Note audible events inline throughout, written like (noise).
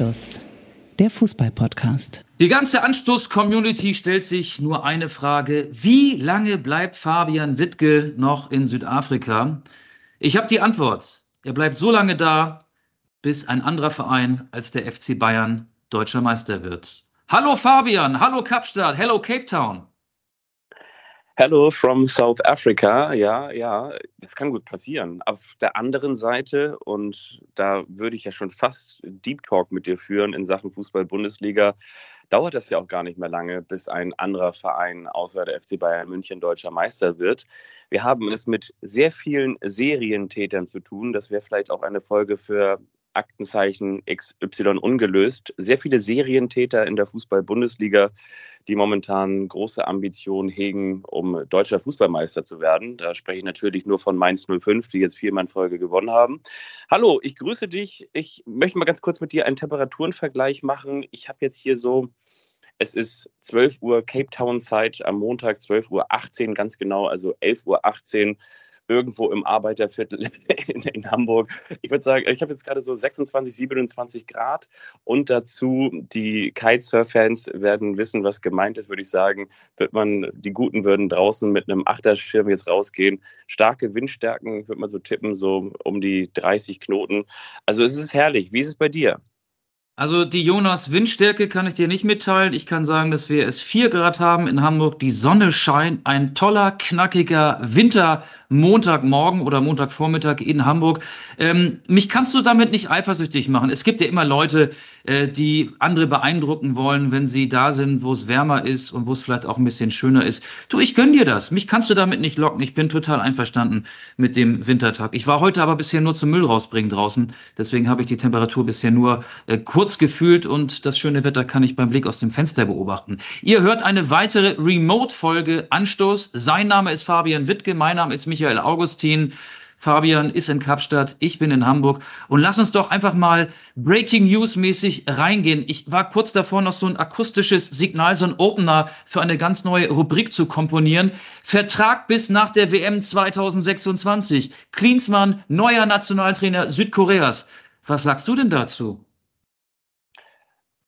Anstoß, der Fußball-Podcast. Die ganze Anstoß-Community stellt sich nur eine Frage. Wie lange bleibt Fabian Wittke noch in Südafrika? Ich habe die Antwort. Er bleibt so lange da, bis ein anderer Verein als der FC Bayern deutscher Meister wird. Hallo Fabian, hallo Kapstadt, hello Cape Town. Hello from South Africa. Ja, ja, das kann gut passieren. Auf der anderen Seite, und da würde ich ja schon fast Deep Talk mit dir führen in Sachen Fußball-Bundesliga, dauert das ja auch gar nicht mehr lange, bis ein anderer Verein außer der FC Bayern München deutscher Meister wird. Wir haben es mit sehr vielen Serientätern zu tun. Das wäre vielleicht auch eine Folge für Aktenzeichen XY ungelöst. Sehr viele Serientäter in der Fußball-Bundesliga, die momentan große Ambitionen hegen, um deutscher Fußballmeister zu werden. Da spreche ich natürlich nur von Mainz 05, die jetzt viermal in Folge gewonnen haben. Hallo, ich grüße dich. Ich möchte mal ganz kurz mit dir einen Temperaturenvergleich machen. Ich habe jetzt hier so es ist 12 Uhr Cape Town Zeit am Montag, 12.18 Uhr ganz genau, also 11.18 Uhr irgendwo im Arbeiterviertel (laughs) in, in Hamburg. Ich würde sagen, ich habe jetzt gerade so 26, 27 Grad und dazu die Kitesurf-Fans werden wissen, was gemeint ist, würde ich sagen. Wird man, die Guten würden draußen mit einem Achterschirm jetzt rausgehen. Starke Windstärken, würde man so tippen, so um die 30 Knoten. Also es ist herrlich. Wie ist es bei dir? Also die Jonas Windstärke kann ich dir nicht mitteilen. Ich kann sagen, dass wir es 4 Grad haben in Hamburg. Die Sonne scheint. Ein toller, knackiger Wintermontagmorgen oder Montagvormittag in Hamburg. Ähm, mich kannst du damit nicht eifersüchtig machen. Es gibt ja immer Leute, äh, die andere beeindrucken wollen, wenn sie da sind, wo es wärmer ist und wo es vielleicht auch ein bisschen schöner ist. Du, ich gönn dir das. Mich kannst du damit nicht locken. Ich bin total einverstanden mit dem Wintertag. Ich war heute aber bisher nur zum Müll rausbringen draußen. Deswegen habe ich die Temperatur bisher nur äh, kurz kurz gefühlt und das schöne Wetter kann ich beim Blick aus dem Fenster beobachten. Ihr hört eine weitere Remote-Folge Anstoß. Sein Name ist Fabian Wittke, mein Name ist Michael Augustin. Fabian ist in Kapstadt, ich bin in Hamburg. Und lass uns doch einfach mal Breaking News mäßig reingehen. Ich war kurz davor, noch so ein akustisches Signal, so ein Opener für eine ganz neue Rubrik zu komponieren. Vertrag bis nach der WM 2026. Klinsmann, neuer Nationaltrainer Südkoreas. Was sagst du denn dazu?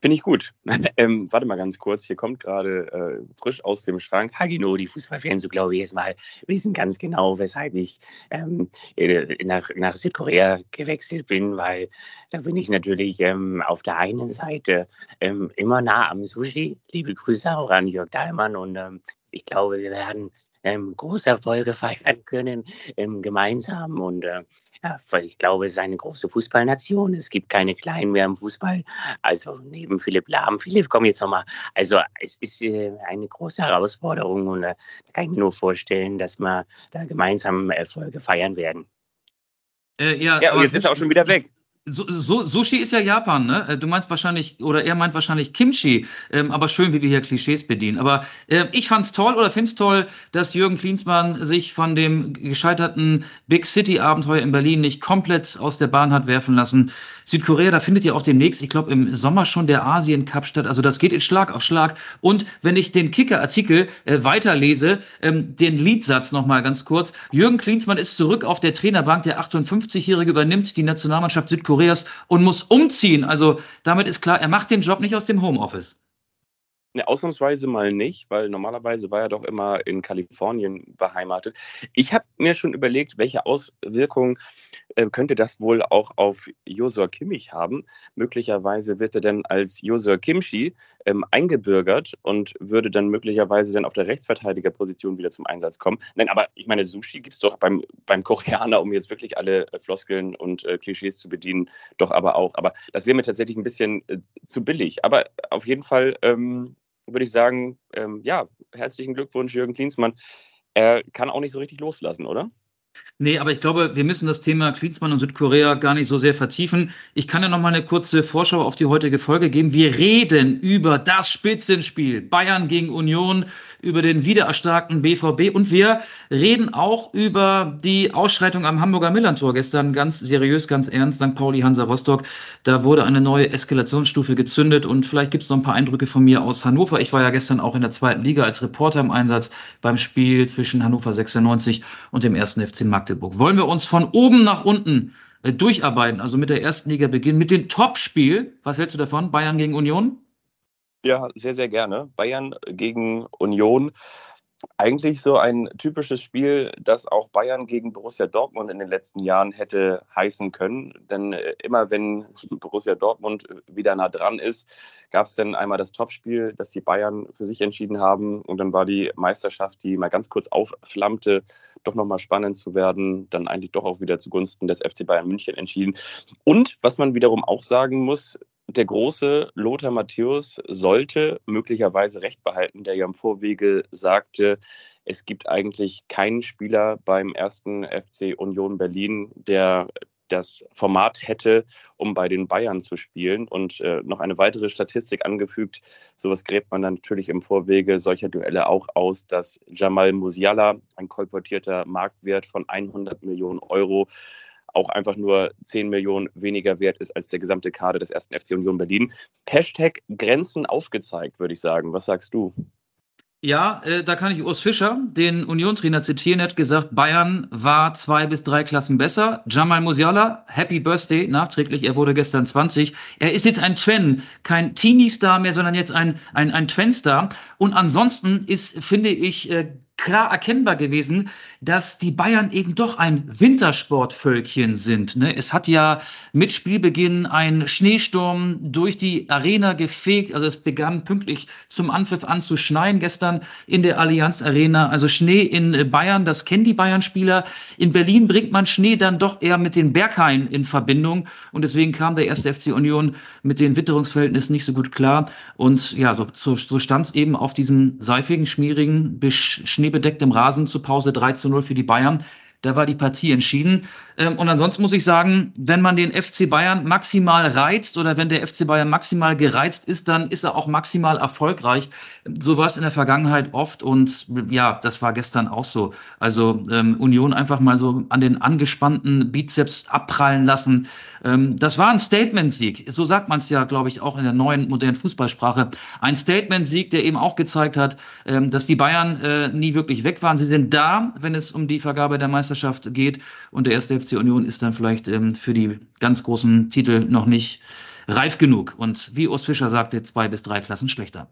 Finde ich gut. (laughs) ähm, warte mal ganz kurz, hier kommt gerade äh, frisch aus dem Schrank Hagino, die Fußballfans, so glaube ich jetzt mal, wissen ganz genau, weshalb ich ähm, äh, nach, nach Südkorea gewechselt bin, weil da bin ich natürlich ähm, auf der einen Seite ähm, immer nah am Sushi. Liebe Grüße auch an Jörg Dahlmann und ähm, ich glaube, wir werden ähm, große Erfolge feiern können ähm, gemeinsam. Und äh, ja, ich glaube, es ist eine große Fußballnation. Es gibt keine Kleinen mehr im Fußball. Also neben Philipp Lahm. Philipp, komm jetzt nochmal. Also es ist äh, eine große Herausforderung und äh, da kann ich mir nur vorstellen, dass wir da gemeinsam Erfolge feiern werden. Äh, ja, ja jetzt ist er auch schon wieder weg. So, so, Sushi ist ja Japan, ne? Äh, du meinst wahrscheinlich, oder er meint wahrscheinlich Kimchi, ähm, aber schön, wie wir hier Klischees bedienen. Aber äh, ich fand's toll oder find's toll, dass Jürgen Klinsmann sich von dem gescheiterten Big City-Abenteuer in Berlin nicht komplett aus der Bahn hat werfen lassen. Südkorea, da findet ja auch demnächst, ich glaube im Sommer schon der Asien Cup statt. Also das geht in Schlag auf Schlag. Und wenn ich den Kicker-Artikel äh, weiterlese, ähm, den Liedsatz nochmal ganz kurz. Jürgen Klinsmann ist zurück auf der Trainerbank. Der 58-Jährige übernimmt die Nationalmannschaft Südkorea Südkoreas und muss umziehen. Also damit ist klar, er macht den Job nicht aus dem Homeoffice. Ne, ausnahmsweise mal nicht, weil normalerweise war er doch immer in Kalifornien beheimatet. Ich habe mir schon überlegt, welche Auswirkungen könnte das wohl auch auf Josua Kimmich haben. Möglicherweise wird er dann als Josua Kimchi ähm, eingebürgert und würde dann möglicherweise dann auf der Rechtsverteidigerposition wieder zum Einsatz kommen. Nein, aber ich meine, Sushi gibt es doch beim, beim Koreaner, um jetzt wirklich alle äh, Floskeln und äh, Klischees zu bedienen, doch aber auch. Aber das wäre mir tatsächlich ein bisschen äh, zu billig. Aber auf jeden Fall ähm, würde ich sagen, ähm, ja, herzlichen Glückwunsch, Jürgen Klinsmann. Er kann auch nicht so richtig loslassen, oder? Nee, aber ich glaube, wir müssen das Thema Klinsmann und Südkorea gar nicht so sehr vertiefen. Ich kann ja noch mal eine kurze Vorschau auf die heutige Folge geben. Wir reden über das Spitzenspiel Bayern gegen Union, über den wiedererstarkten BVB und wir reden auch über die Ausschreitung am Hamburger Millantor gestern ganz seriös, ganz ernst, St. Pauli Hansa Rostock. Da wurde eine neue Eskalationsstufe gezündet und vielleicht gibt es noch ein paar Eindrücke von mir aus Hannover. Ich war ja gestern auch in der zweiten Liga als Reporter im Einsatz beim Spiel zwischen Hannover 96 und dem ersten FC Magdeburg. Wollen wir uns von oben nach unten äh, durcharbeiten, also mit der ersten Liga beginnen, mit dem Topspiel. Was hältst du davon? Bayern gegen Union? Ja, sehr, sehr gerne. Bayern gegen Union eigentlich so ein typisches Spiel, das auch Bayern gegen Borussia Dortmund in den letzten Jahren hätte heißen können. Denn äh, immer wenn (laughs) Borussia Dortmund wieder nah dran ist, gab es dann einmal das Topspiel, das die Bayern für sich entschieden haben. Und dann war die Meisterschaft, die mal ganz kurz aufflammte, doch nochmal spannend zu werden, dann eigentlich doch auch wieder zugunsten des FC Bayern München entschieden. Und was man wiederum auch sagen muss, der große Lothar Matthäus sollte möglicherweise recht behalten, der ja im Vorwege sagte, es gibt eigentlich keinen Spieler beim ersten FC Union Berlin, der das Format hätte, um bei den Bayern zu spielen. Und äh, noch eine weitere Statistik angefügt. Sowas gräbt man dann natürlich im Vorwege solcher Duelle auch aus, dass Jamal Musiala, ein kolportierter Marktwert von 100 Millionen Euro, auch einfach nur 10 Millionen weniger wert ist als der gesamte Kader des ersten FC Union Berlin. Hashtag Grenzen aufgezeigt, würde ich sagen. Was sagst du? Ja, äh, da kann ich Urs Fischer, den Union-Trainer, zitieren. Er hat gesagt, Bayern war zwei bis drei Klassen besser. Jamal Musiala, Happy Birthday, nachträglich, er wurde gestern 20. Er ist jetzt ein Twen, kein Teenie-Star mehr, sondern jetzt ein, ein, ein Twen-Star. Und ansonsten ist, finde ich, äh, klar erkennbar gewesen, dass die Bayern eben doch ein Wintersportvölkchen sind. Ne? Es hat ja mit Spielbeginn ein Schneesturm durch die Arena gefegt. Also es begann pünktlich zum Anpfiff an zu schneien gestern in der Allianz Arena. Also Schnee in Bayern, das kennen die Bayern-Spieler. In Berlin bringt man Schnee dann doch eher mit den Berghain in Verbindung. Und deswegen kam der erste FC Union mit den Witterungsverhältnissen nicht so gut klar. Und ja, so, so, stand es eben auf diesem seifigen, schmierigen, Schnee schneebedecktem Rasen zur Pause 3 zu 0 für die Bayern. Da war die Partie entschieden. Ähm, und ansonsten muss ich sagen, wenn man den FC Bayern maximal reizt oder wenn der FC Bayern maximal gereizt ist, dann ist er auch maximal erfolgreich. So war es in der Vergangenheit oft und ja, das war gestern auch so. Also ähm, Union einfach mal so an den angespannten Bizeps abprallen lassen. Ähm, das war ein Statement-Sieg. So sagt man es ja, glaube ich, auch in der neuen modernen Fußballsprache. Ein Statement-Sieg, der eben auch gezeigt hat, ähm, dass die Bayern äh, nie wirklich weg waren. Sie sind da, wenn es um die Vergabe der Meisterschaft geht und der erste FC Union ist dann vielleicht ähm, für die ganz großen Titel noch nicht reif genug. Und wie Urs Fischer sagte, zwei bis drei Klassen schlechter.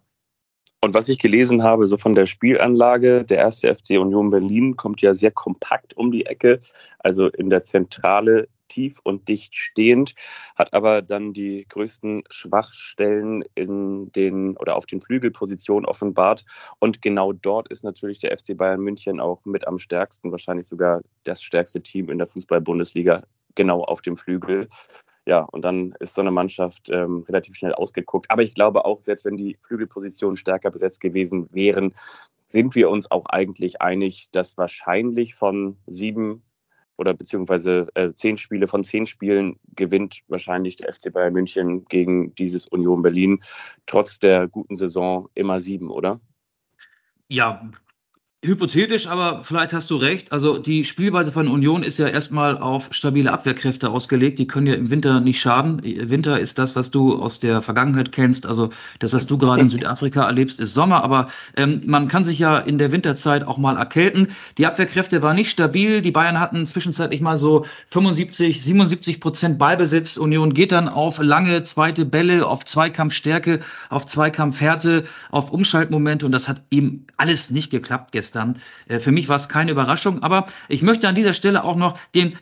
Und was ich gelesen habe, so von der Spielanlage, der erste FC Union Berlin kommt ja sehr kompakt um die Ecke, also in der Zentrale tief und dicht stehend, hat aber dann die größten Schwachstellen in den oder auf den Flügelpositionen offenbart. Und genau dort ist natürlich der FC Bayern München auch mit am stärksten, wahrscheinlich sogar das stärkste Team in der Fußball-Bundesliga, genau auf dem Flügel. Ja, und dann ist so eine Mannschaft ähm, relativ schnell ausgeguckt. Aber ich glaube auch, selbst wenn die Flügelpositionen stärker besetzt gewesen wären, sind wir uns auch eigentlich einig, dass wahrscheinlich von sieben oder beziehungsweise äh, zehn Spiele von zehn Spielen gewinnt wahrscheinlich der FC Bayern München gegen dieses Union Berlin, trotz der guten Saison immer sieben, oder? Ja, Hypothetisch, aber vielleicht hast du recht. Also die Spielweise von Union ist ja erstmal auf stabile Abwehrkräfte ausgelegt. Die können ja im Winter nicht schaden. Winter ist das, was du aus der Vergangenheit kennst. Also das, was du gerade in Südafrika erlebst, ist Sommer. Aber ähm, man kann sich ja in der Winterzeit auch mal erkälten. Die Abwehrkräfte waren nicht stabil. Die Bayern hatten zwischenzeitlich mal so 75, 77 Prozent Ballbesitz. Union geht dann auf lange zweite Bälle, auf Zweikampfstärke, auf Zweikampfhärte, auf Umschaltmomente. Und das hat eben alles nicht geklappt gestern gestern. Äh, für mich war es keine Überraschung, aber ich möchte an dieser Stelle auch noch den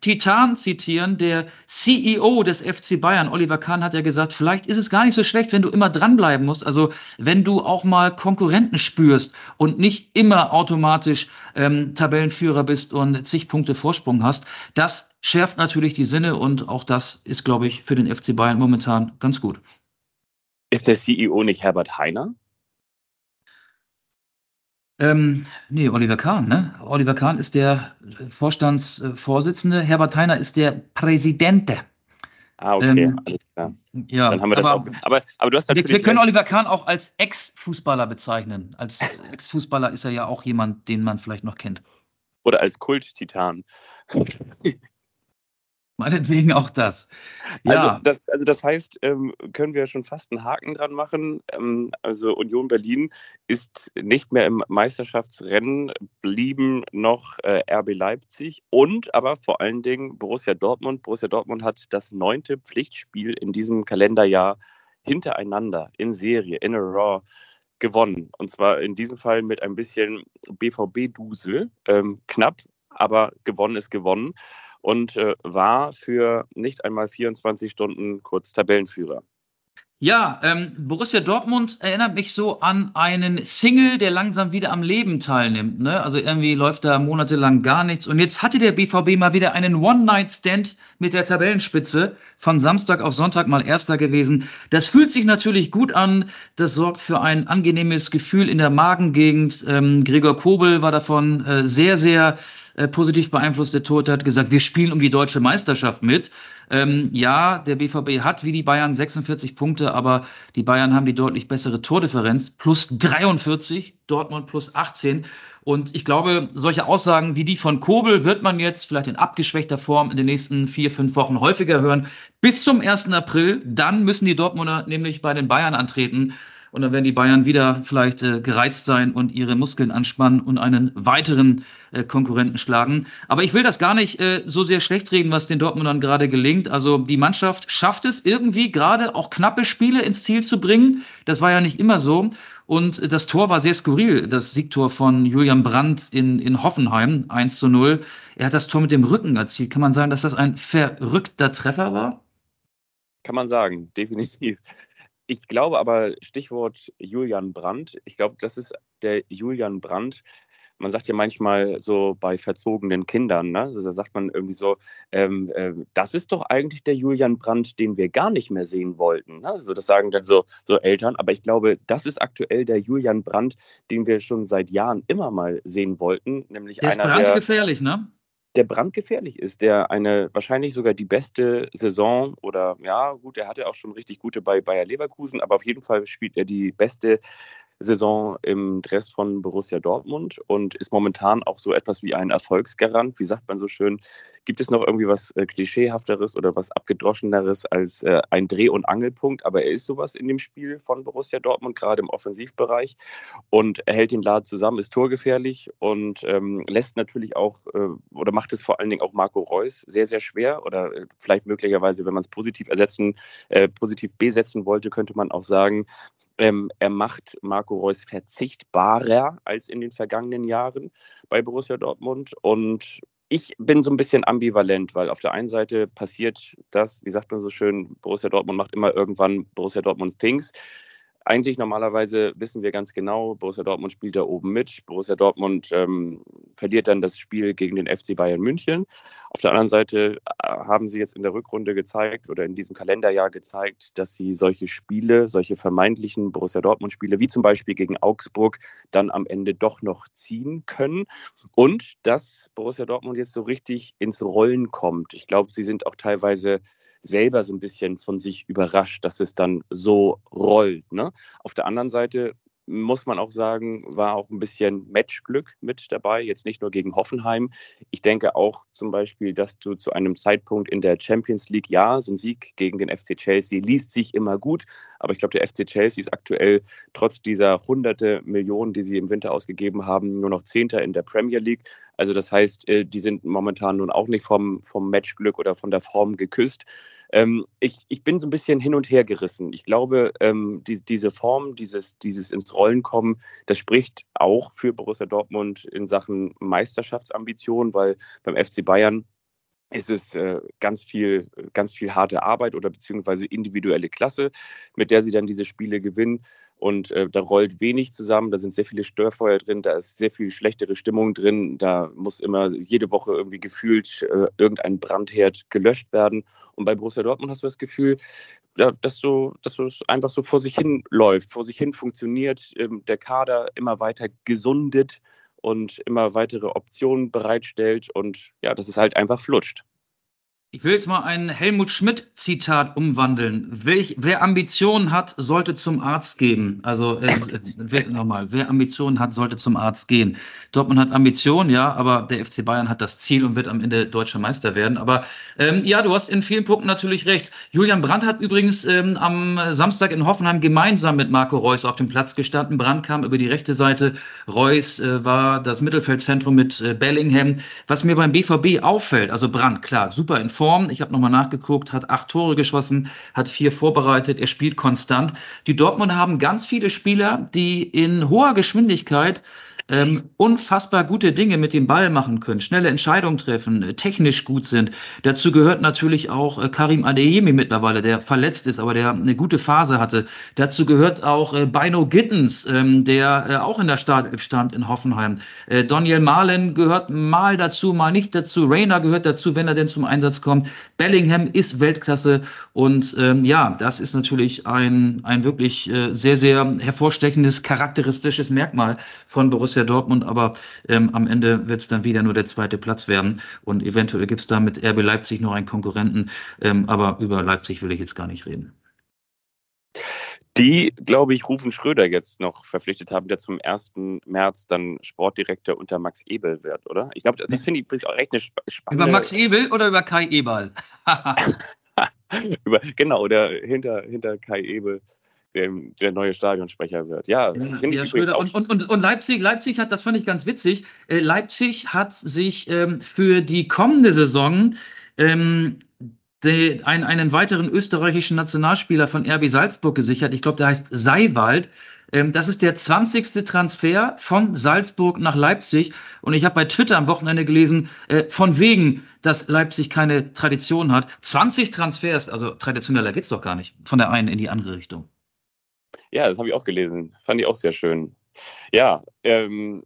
Titan zitieren, der CEO des FC Bayern, Oliver Kahn, hat ja gesagt, vielleicht ist es gar nicht so schlecht, wenn du immer dranbleiben musst, also wenn du auch mal Konkurrenten spürst und nicht immer automatisch ähm, Tabellenführer bist und zig Punkte Vorsprung hast. Das schärft natürlich die Sinne und auch das ist, glaube ich, für den FC Bayern momentan ganz gut. Ist der CEO nicht Herbert Heiner? Ähm, nee, Oliver Kahn, ne? Oliver Kahn ist der Vorstandsvorsitzende, Herbert Heiner ist der Präsidente. Ah, okay, ähm, alles klar. Ja, Dann haben wir das aber, auch. Aber, aber du hast wir, wir können Oliver Kahn auch als Ex-Fußballer bezeichnen. Als Ex-Fußballer ist er ja auch jemand, den man vielleicht noch kennt. Oder als Kult-Titan. (laughs) (laughs) Meinetwegen auch das. Ja. Also, das, also das heißt, ähm, können wir schon fast einen Haken dran machen. Ähm, also Union Berlin ist nicht mehr im Meisterschaftsrennen, blieben noch äh, RB Leipzig und aber vor allen Dingen Borussia Dortmund. Borussia Dortmund hat das neunte Pflichtspiel in diesem Kalenderjahr hintereinander in Serie, in a Raw gewonnen. Und zwar in diesem Fall mit ein bisschen BVB-Dusel. Ähm, knapp, aber gewonnen ist gewonnen und äh, war für nicht einmal 24 Stunden kurz Tabellenführer. Ja, ähm, Borussia Dortmund erinnert mich so an einen Single, der langsam wieder am Leben teilnimmt. Ne? Also irgendwie läuft da monatelang gar nichts. Und jetzt hatte der BVB mal wieder einen One-Night-Stand mit der Tabellenspitze. Von Samstag auf Sonntag mal Erster gewesen. Das fühlt sich natürlich gut an. Das sorgt für ein angenehmes Gefühl in der Magengegend. Ähm, Gregor Kobel war davon äh, sehr, sehr äh, positiv beeinflusst. Der Torhüter hat gesagt, wir spielen um die deutsche Meisterschaft mit. Ähm, ja, der BVB hat wie die Bayern 46 Punkte, aber die Bayern haben die deutlich bessere Tordifferenz. Plus 43, Dortmund plus 18. Und ich glaube, solche Aussagen wie die von Kobel wird man jetzt vielleicht in abgeschwächter Form in den nächsten vier, fünf Wochen häufiger hören. Bis zum 1. April. Dann müssen die Dortmunder nämlich bei den Bayern antreten. Und dann werden die Bayern wieder vielleicht äh, gereizt sein und ihre Muskeln anspannen und einen weiteren äh, Konkurrenten schlagen. Aber ich will das gar nicht äh, so sehr schlecht reden, was den Dortmundern gerade gelingt. Also die Mannschaft schafft es irgendwie gerade auch knappe Spiele ins Ziel zu bringen. Das war ja nicht immer so. Und das Tor war sehr skurril, das Siegtor von Julian Brandt in, in Hoffenheim, 1 zu 0. Er hat das Tor mit dem Rücken erzielt. Kann man sagen, dass das ein verrückter Treffer war? Kann man sagen, definitiv. Ich glaube aber, Stichwort Julian Brandt, ich glaube, das ist der Julian Brandt. Man sagt ja manchmal so bei verzogenen Kindern, ne? Also da sagt man irgendwie so, ähm, äh, das ist doch eigentlich der Julian Brandt, den wir gar nicht mehr sehen wollten. Ne? Also das sagen dann so, so Eltern, aber ich glaube, das ist aktuell der Julian Brandt, den wir schon seit Jahren immer mal sehen wollten, nämlich der einer, ist brandgefährlich, ne? Der brandgefährlich ist, der eine wahrscheinlich sogar die beste Saison oder ja, gut, er hatte auch schon richtig gute bei Bayer Leverkusen, aber auf jeden Fall spielt er die beste Saison im Dress von Borussia Dortmund und ist momentan auch so etwas wie ein Erfolgsgarant. Wie sagt man so schön? Gibt es noch irgendwie was äh, Klischeehafteres oder was Abgedroscheneres als äh, ein Dreh- und Angelpunkt? Aber er ist sowas in dem Spiel von Borussia Dortmund, gerade im Offensivbereich und er hält den Laden zusammen, ist torgefährlich und ähm, lässt natürlich auch äh, oder macht es vor allen Dingen auch Marco Reus sehr, sehr schwer oder äh, vielleicht möglicherweise, wenn man es positiv ersetzen, äh, positiv besetzen wollte, könnte man auch sagen, ähm, er macht Marco Reus verzichtbarer als in den vergangenen Jahren bei Borussia Dortmund. Und ich bin so ein bisschen ambivalent, weil auf der einen Seite passiert das, wie sagt man so schön, Borussia Dortmund macht immer irgendwann Borussia Dortmund Things eigentlich normalerweise wissen wir ganz genau, Borussia Dortmund spielt da oben mit. Borussia Dortmund ähm, verliert dann das Spiel gegen den FC Bayern München. Auf der anderen Seite äh, haben sie jetzt in der Rückrunde gezeigt oder in diesem Kalenderjahr gezeigt, dass sie solche Spiele, solche vermeintlichen Borussia Dortmund-Spiele, wie zum Beispiel gegen Augsburg, dann am Ende doch noch ziehen können. Und dass Borussia Dortmund jetzt so richtig ins Rollen kommt. Ich glaube, sie sind auch teilweise selber so ein bisschen von sich überrascht, dass es dann so rollt. Ne? Auf der anderen Seite muss man auch sagen, war auch ein bisschen Matchglück mit dabei, jetzt nicht nur gegen Hoffenheim. Ich denke auch zum Beispiel, dass du zu einem Zeitpunkt in der Champions League, ja, so ein Sieg gegen den FC Chelsea liest sich immer gut, aber ich glaube, der FC Chelsea ist aktuell trotz dieser hunderte Millionen, die sie im Winter ausgegeben haben, nur noch Zehnter in der Premier League. Also das heißt, äh, die sind momentan nun auch nicht vom, vom Matchglück oder von der Form geküsst. Ähm, ich, ich bin so ein bisschen hin und her gerissen. Ich glaube, ähm, die, diese Form, dieses, dieses ins Rollen kommen, das spricht auch für Borussia Dortmund in Sachen Meisterschaftsambition, weil beim FC Bayern ist es äh, ganz viel, ganz viel harte Arbeit oder beziehungsweise individuelle Klasse, mit der sie dann diese Spiele gewinnen. Und äh, da rollt wenig zusammen, da sind sehr viele Störfeuer drin, da ist sehr viel schlechtere Stimmung drin, da muss immer jede Woche irgendwie gefühlt äh, irgendein Brandherd gelöscht werden. Und bei Borussia Dortmund hast du das Gefühl, ja, dass so, dass es einfach so vor sich hin läuft, vor sich hin funktioniert, ähm, der Kader immer weiter gesundet und immer weitere Optionen bereitstellt und ja, dass es halt einfach flutscht. Ich will jetzt mal ein Helmut Schmidt-Zitat umwandeln. Welch, wer Ambitionen hat, sollte zum Arzt gehen. Also äh, (laughs) wer, nochmal, wer Ambitionen hat, sollte zum Arzt gehen. Dortmund hat Ambitionen, ja, aber der FC Bayern hat das Ziel und wird am Ende deutscher Meister werden. Aber ähm, ja, du hast in vielen Punkten natürlich recht. Julian Brandt hat übrigens ähm, am Samstag in Hoffenheim gemeinsam mit Marco Reus auf dem Platz gestanden. Brandt kam über die rechte Seite. Reus äh, war das Mittelfeldzentrum mit äh, Bellingham. Was mir beim BVB auffällt, also Brandt, klar, super in Form Form. Ich habe nochmal nachgeguckt, hat acht Tore geschossen, hat vier vorbereitet, er spielt konstant. Die Dortmund haben ganz viele Spieler, die in hoher Geschwindigkeit ähm, unfassbar gute Dinge mit dem Ball machen können, schnelle Entscheidungen treffen, äh, technisch gut sind. Dazu gehört natürlich auch äh, Karim Adeyemi mittlerweile, der verletzt ist, aber der eine gute Phase hatte. Dazu gehört auch äh, Bino Gittens, ähm, der äh, auch in der Startelf stand in Hoffenheim. Äh, Daniel Marlen gehört mal dazu, mal nicht dazu. Rainer gehört dazu, wenn er denn zum Einsatz kommt. Bellingham ist Weltklasse und ähm, ja, das ist natürlich ein, ein wirklich äh, sehr, sehr hervorstechendes, charakteristisches Merkmal von Borussia Borussia Dortmund, aber ähm, am Ende wird es dann wieder nur der zweite Platz werden und eventuell gibt es da mit RB Leipzig noch einen Konkurrenten, ähm, aber über Leipzig will ich jetzt gar nicht reden. Die, glaube ich, Rufen Schröder jetzt noch verpflichtet haben, der zum 1. März dann Sportdirektor unter Max Ebel wird, oder? Ich glaube, das finde ich auch recht eine spannende. Über Max Ebel oder über Kai Eberl? (laughs) über, genau, der hinter, hinter Kai Ebel der, neue Stadionsprecher wird. Ja, ja finde ich Schröder. Und, und, und, Leipzig, Leipzig hat, das fand ich ganz witzig, äh, Leipzig hat sich ähm, für die kommende Saison ähm, de, ein, einen weiteren österreichischen Nationalspieler von RB Salzburg gesichert. Ich glaube, der heißt Seiwald. Ähm, das ist der 20. Transfer von Salzburg nach Leipzig. Und ich habe bei Twitter am Wochenende gelesen, äh, von wegen, dass Leipzig keine Tradition hat. 20 Transfers, also traditioneller geht's doch gar nicht, von der einen in die andere Richtung. Ja, das habe ich auch gelesen. Fand ich auch sehr schön. Ja, ähm,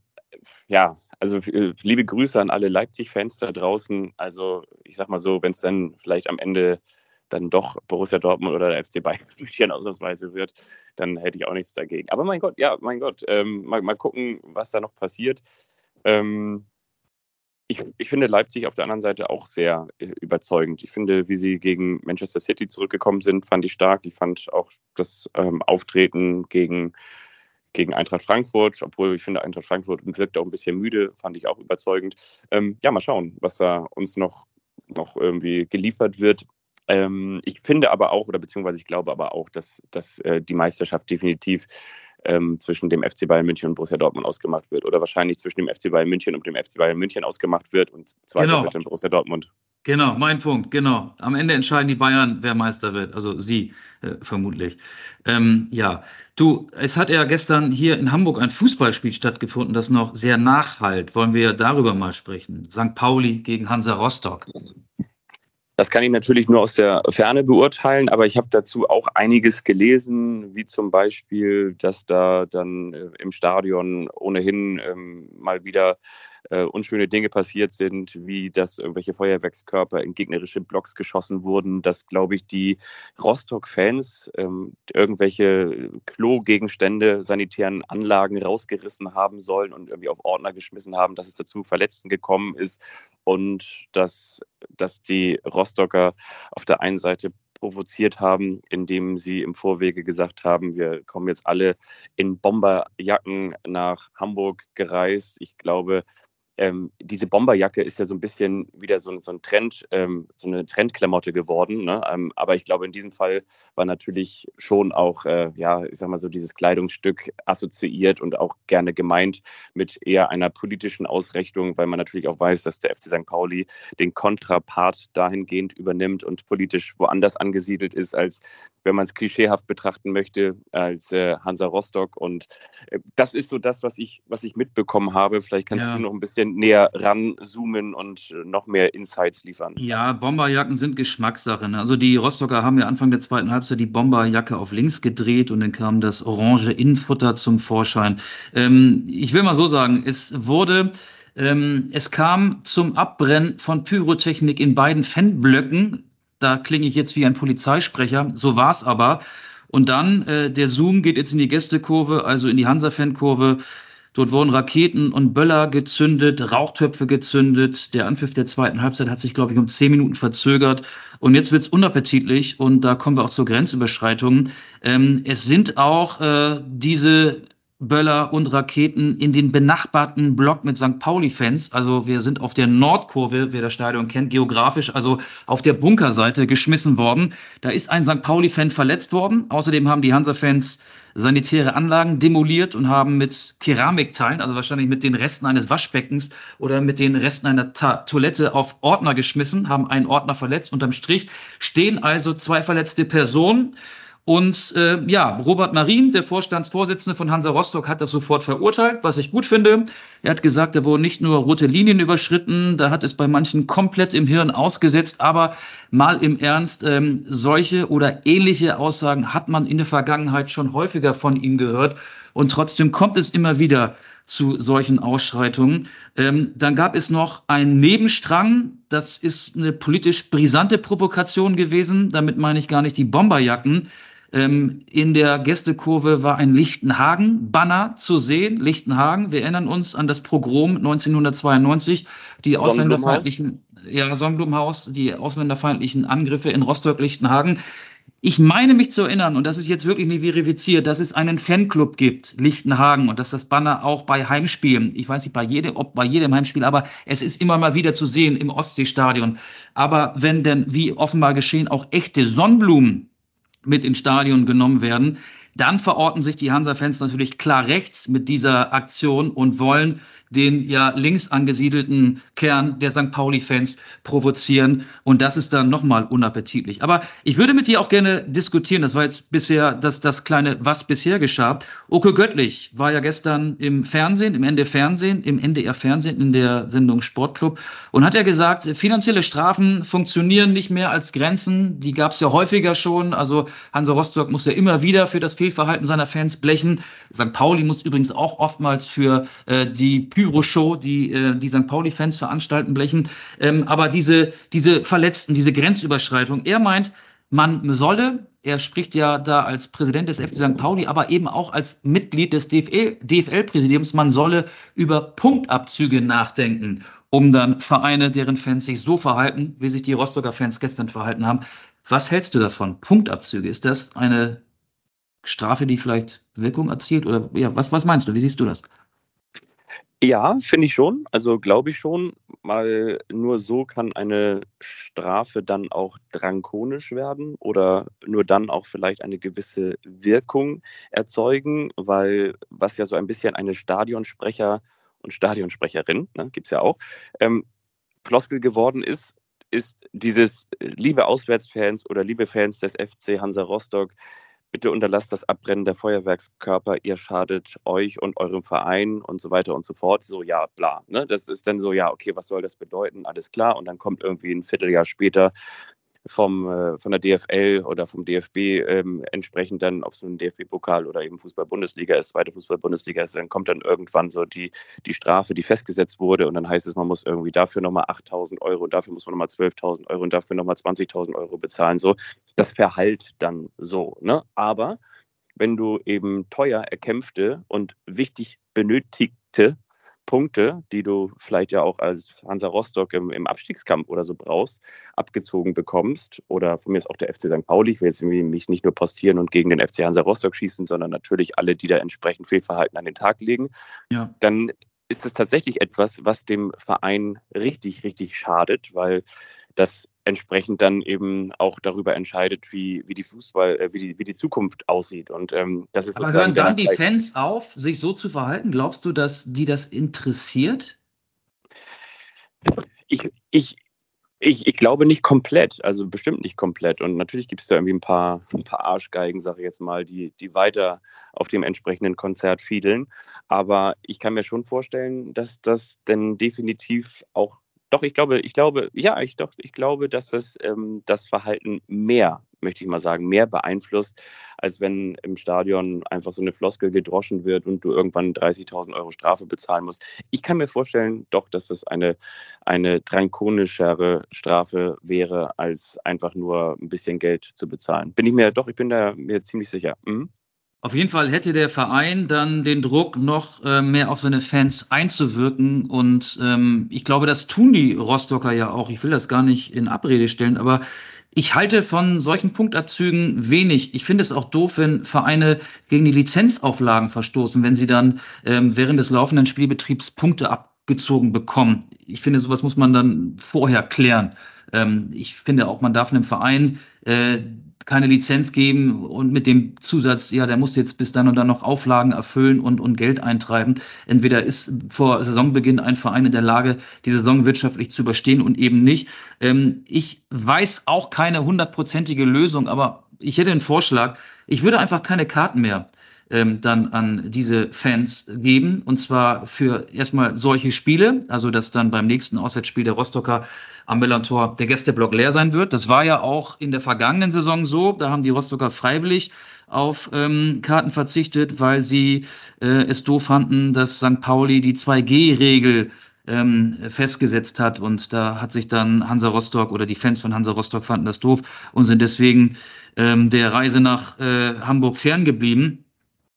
ja, also äh, liebe Grüße an alle Leipzig-Fans da draußen. Also ich sag mal so, wenn es dann vielleicht am Ende dann doch Borussia Dortmund oder der FC Bayern (laughs) ausnahmsweise wird, dann hätte ich auch nichts dagegen. Aber mein Gott, ja, mein Gott, ähm, mal, mal gucken, was da noch passiert. Ähm, ich, ich, finde Leipzig auf der anderen Seite auch sehr äh, überzeugend. Ich finde, wie sie gegen Manchester City zurückgekommen sind, fand ich stark. Ich fand auch das ähm, Auftreten gegen, gegen Eintracht Frankfurt, obwohl ich finde, Eintracht Frankfurt wirkt auch ein bisschen müde, fand ich auch überzeugend. Ähm, ja, mal schauen, was da uns noch, noch irgendwie geliefert wird. Ähm, ich finde aber auch, oder beziehungsweise ich glaube aber auch, dass, dass äh, die Meisterschaft definitiv ähm, zwischen dem FC Bayern München und Borussia Dortmund ausgemacht wird. Oder wahrscheinlich zwischen dem FC Bayern München und dem FC Bayern München ausgemacht wird und zweiter genau. wird dann Borussia Dortmund. Genau, mein Punkt, genau. Am Ende entscheiden die Bayern, wer Meister wird. Also sie äh, vermutlich. Ähm, ja, du, es hat ja gestern hier in Hamburg ein Fußballspiel stattgefunden, das noch sehr nachhalt. Wollen wir darüber mal sprechen? St. Pauli gegen Hansa Rostock. Das kann ich natürlich nur aus der Ferne beurteilen, aber ich habe dazu auch einiges gelesen, wie zum Beispiel, dass da dann äh, im Stadion ohnehin ähm, mal wieder äh, unschöne Dinge passiert sind, wie dass irgendwelche Feuerwerkskörper in gegnerische Blocks geschossen wurden, dass, glaube ich, die Rostock-Fans ähm, irgendwelche Klogegenstände, sanitären Anlagen rausgerissen haben sollen und irgendwie auf Ordner geschmissen haben, dass es dazu Verletzten gekommen ist und dass, dass die Rostocker auf der einen Seite provoziert haben, indem sie im Vorwege gesagt haben, wir kommen jetzt alle in Bomberjacken nach Hamburg gereist. Ich glaube, ähm, diese Bomberjacke ist ja so ein bisschen wieder so, so ein Trend, ähm, so eine Trendklamotte geworden. Ne? Ähm, aber ich glaube, in diesem Fall war natürlich schon auch, äh, ja, ich sag mal so, dieses Kleidungsstück assoziiert und auch gerne gemeint mit eher einer politischen Ausrichtung, weil man natürlich auch weiß, dass der FC St. Pauli den Kontrapart dahingehend übernimmt und politisch woanders angesiedelt ist, als wenn man es klischeehaft betrachten möchte, als äh, Hansa Rostock. Und äh, das ist so das, was ich, was ich mitbekommen habe. Vielleicht kannst ja. du noch ein bisschen näher ranzoomen und noch mehr Insights liefern. Ja, Bomberjacken sind Geschmackssache. Ne? Also die Rostocker haben ja Anfang der zweiten Halbzeit die Bomberjacke auf links gedreht und dann kam das orange Innenfutter zum Vorschein. Ähm, ich will mal so sagen, es wurde ähm, es kam zum Abbrennen von Pyrotechnik in beiden Fanblöcken. Da klinge ich jetzt wie ein Polizeisprecher. So war es aber. Und dann, äh, der Zoom geht jetzt in die Gästekurve, also in die Hansa-Fankurve. Dort wurden Raketen und Böller gezündet, Rauchtöpfe gezündet. Der Anpfiff der zweiten Halbzeit hat sich, glaube ich, um zehn Minuten verzögert. Und jetzt wird es unappetitlich und da kommen wir auch zur Grenzüberschreitung. Ähm, es sind auch äh, diese Böller und Raketen in den benachbarten Block mit St. Pauli-Fans. Also wir sind auf der Nordkurve, wer das Stadion kennt, geografisch, also auf der Bunkerseite geschmissen worden. Da ist ein St. Pauli-Fan verletzt worden. Außerdem haben die Hansa-Fans sanitäre Anlagen demoliert und haben mit Keramikteilen, also wahrscheinlich mit den Resten eines Waschbeckens oder mit den Resten einer Ta Toilette auf Ordner geschmissen, haben einen Ordner verletzt. Unterm Strich stehen also zwei verletzte Personen. Und äh, ja, Robert Marin, der Vorstandsvorsitzende von Hansa Rostock, hat das sofort verurteilt, was ich gut finde. Er hat gesagt, da wurden nicht nur rote Linien überschritten, da hat es bei manchen komplett im Hirn ausgesetzt, aber mal im Ernst, ähm, solche oder ähnliche Aussagen hat man in der Vergangenheit schon häufiger von ihm gehört. Und trotzdem kommt es immer wieder zu solchen Ausschreitungen. Ähm, dann gab es noch einen Nebenstrang. Das ist eine politisch brisante Provokation gewesen. Damit meine ich gar nicht die Bomberjacken, ähm, in der Gästekurve war ein Lichtenhagen-Banner zu sehen. Lichtenhagen, wir erinnern uns an das Pogrom 1992, die ausländerfeindlichen, ja, Sonnenblumenhaus, die ausländerfeindlichen Angriffe in Rostock-Lichtenhagen. Ich meine mich zu erinnern, und das ist jetzt wirklich nicht verifiziert, dass es einen Fanclub gibt, Lichtenhagen, und dass das Banner auch bei Heimspielen, ich weiß nicht bei jedem, ob bei jedem Heimspiel, aber es ist immer mal wieder zu sehen im Ostseestadion. Aber wenn denn, wie offenbar geschehen, auch echte Sonnenblumen mit ins Stadion genommen werden, dann verorten sich die Hansa-Fans natürlich klar rechts mit dieser Aktion und wollen den ja links angesiedelten Kern der St. Pauli-Fans provozieren. Und das ist dann nochmal unappetitlich. Aber ich würde mit dir auch gerne diskutieren. Das war jetzt bisher das, das kleine, was bisher geschah. Oke Göttlich war ja gestern im Fernsehen, im NDR Fernsehen, im NDR Fernsehen in der Sendung Sportclub und hat ja gesagt, finanzielle Strafen funktionieren nicht mehr als Grenzen. Die gab es ja häufiger schon. Also Hansa Rostock muss ja immer wieder für das Fehlverhalten seiner Fans blechen. St. Pauli muss übrigens auch oftmals für äh, die Pyro-Show, die äh, die St. Pauli-Fans veranstalten, blechen. Ähm, aber diese, diese Verletzten, diese Grenzüberschreitung, er meint, man solle, er spricht ja da als Präsident des FC St. Pauli, aber eben auch als Mitglied des DFL-Präsidiums, man solle über Punktabzüge nachdenken, um dann Vereine, deren Fans sich so verhalten, wie sich die Rostocker Fans gestern verhalten haben. Was hältst du davon? Punktabzüge, ist das eine Strafe, die vielleicht Wirkung erzielt? Oder ja, was, was meinst du? Wie siehst du das? Ja, finde ich schon. Also glaube ich schon, weil nur so kann eine Strafe dann auch drankonisch werden oder nur dann auch vielleicht eine gewisse Wirkung erzeugen, weil was ja so ein bisschen eine Stadionsprecher und Stadionsprecherin, ne, gibt es ja auch, ähm, Floskel geworden ist, ist dieses liebe Auswärtsfans oder liebe Fans des FC Hansa Rostock, bitte unterlasst das Abbrennen der Feuerwerkskörper, ihr schadet euch und eurem Verein und so weiter und so fort. So, ja, bla. Ne? Das ist dann so, ja, okay, was soll das bedeuten? Alles klar. Und dann kommt irgendwie ein Vierteljahr später vom, äh, von der DFL oder vom DFB ähm, entsprechend dann, ob es ein DFB-Pokal oder eben Fußball-Bundesliga ist, zweite Fußball-Bundesliga ist, dann kommt dann irgendwann so die, die Strafe, die festgesetzt wurde und dann heißt es, man muss irgendwie dafür nochmal 8.000 Euro und dafür muss man nochmal 12.000 Euro und dafür nochmal 20.000 Euro bezahlen. So, das verhallt dann so. Ne? Aber wenn du eben teuer erkämpfte und wichtig benötigte Punkte, die du vielleicht ja auch als Hansa Rostock im, im, Abstiegskampf oder so brauchst, abgezogen bekommst. Oder von mir ist auch der FC St. Pauli. Ich will jetzt mich nicht nur postieren und gegen den FC Hansa Rostock schießen, sondern natürlich alle, die da entsprechend Fehlverhalten an den Tag legen. Ja. Dann ist es tatsächlich etwas, was dem Verein richtig, richtig schadet, weil das entsprechend dann eben auch darüber entscheidet, wie, wie die Fußball, äh, wie, die, wie die Zukunft aussieht. Und ähm, das ist Aber hören dann die Fans auf, sich so zu verhalten? Glaubst du, dass die das interessiert? Ich, ich, ich, ich glaube nicht komplett, also bestimmt nicht komplett. Und natürlich gibt es da irgendwie ein paar, ein paar Arschgeigen, sage ich jetzt mal, die, die weiter auf dem entsprechenden Konzert fiedeln. Aber ich kann mir schon vorstellen, dass das denn definitiv auch doch, ich glaube, ich glaube, ja, ich doch, ich glaube, dass das ähm, das Verhalten mehr, möchte ich mal sagen, mehr beeinflusst, als wenn im Stadion einfach so eine Floskel gedroschen wird und du irgendwann 30.000 Euro Strafe bezahlen musst. Ich kann mir vorstellen, doch, dass das eine, eine drankonischere Strafe wäre, als einfach nur ein bisschen Geld zu bezahlen. Bin ich mir, doch, ich bin da mir ziemlich sicher. Mhm. Auf jeden Fall hätte der Verein dann den Druck, noch äh, mehr auf seine Fans einzuwirken. Und ähm, ich glaube, das tun die Rostocker ja auch. Ich will das gar nicht in Abrede stellen, aber ich halte von solchen Punktabzügen wenig. Ich finde es auch doof, wenn Vereine gegen die Lizenzauflagen verstoßen, wenn sie dann ähm, während des laufenden Spielbetriebs Punkte abgezogen bekommen. Ich finde, sowas muss man dann vorher klären. Ähm, ich finde auch, man darf einem Verein äh, keine Lizenz geben und mit dem Zusatz, ja, der muss jetzt bis dann und dann noch Auflagen erfüllen und, und Geld eintreiben. Entweder ist vor Saisonbeginn ein Verein in der Lage, die Saison wirtschaftlich zu überstehen und eben nicht. Ähm, ich weiß auch keine hundertprozentige Lösung, aber ich hätte einen Vorschlag. Ich würde einfach keine Karten mehr ähm, dann an diese Fans geben. Und zwar für erstmal solche Spiele, also dass dann beim nächsten Auswärtsspiel der Rostocker am Millantor der Gästeblock leer sein wird. Das war ja auch in der vergangenen Saison so. Da haben die Rostocker freiwillig auf ähm, Karten verzichtet, weil sie äh, es doof fanden, dass St. Pauli die 2G-Regel ähm, festgesetzt hat. Und da hat sich dann Hansa Rostock oder die Fans von Hansa Rostock fanden das doof und sind deswegen ähm, der Reise nach äh, Hamburg ferngeblieben.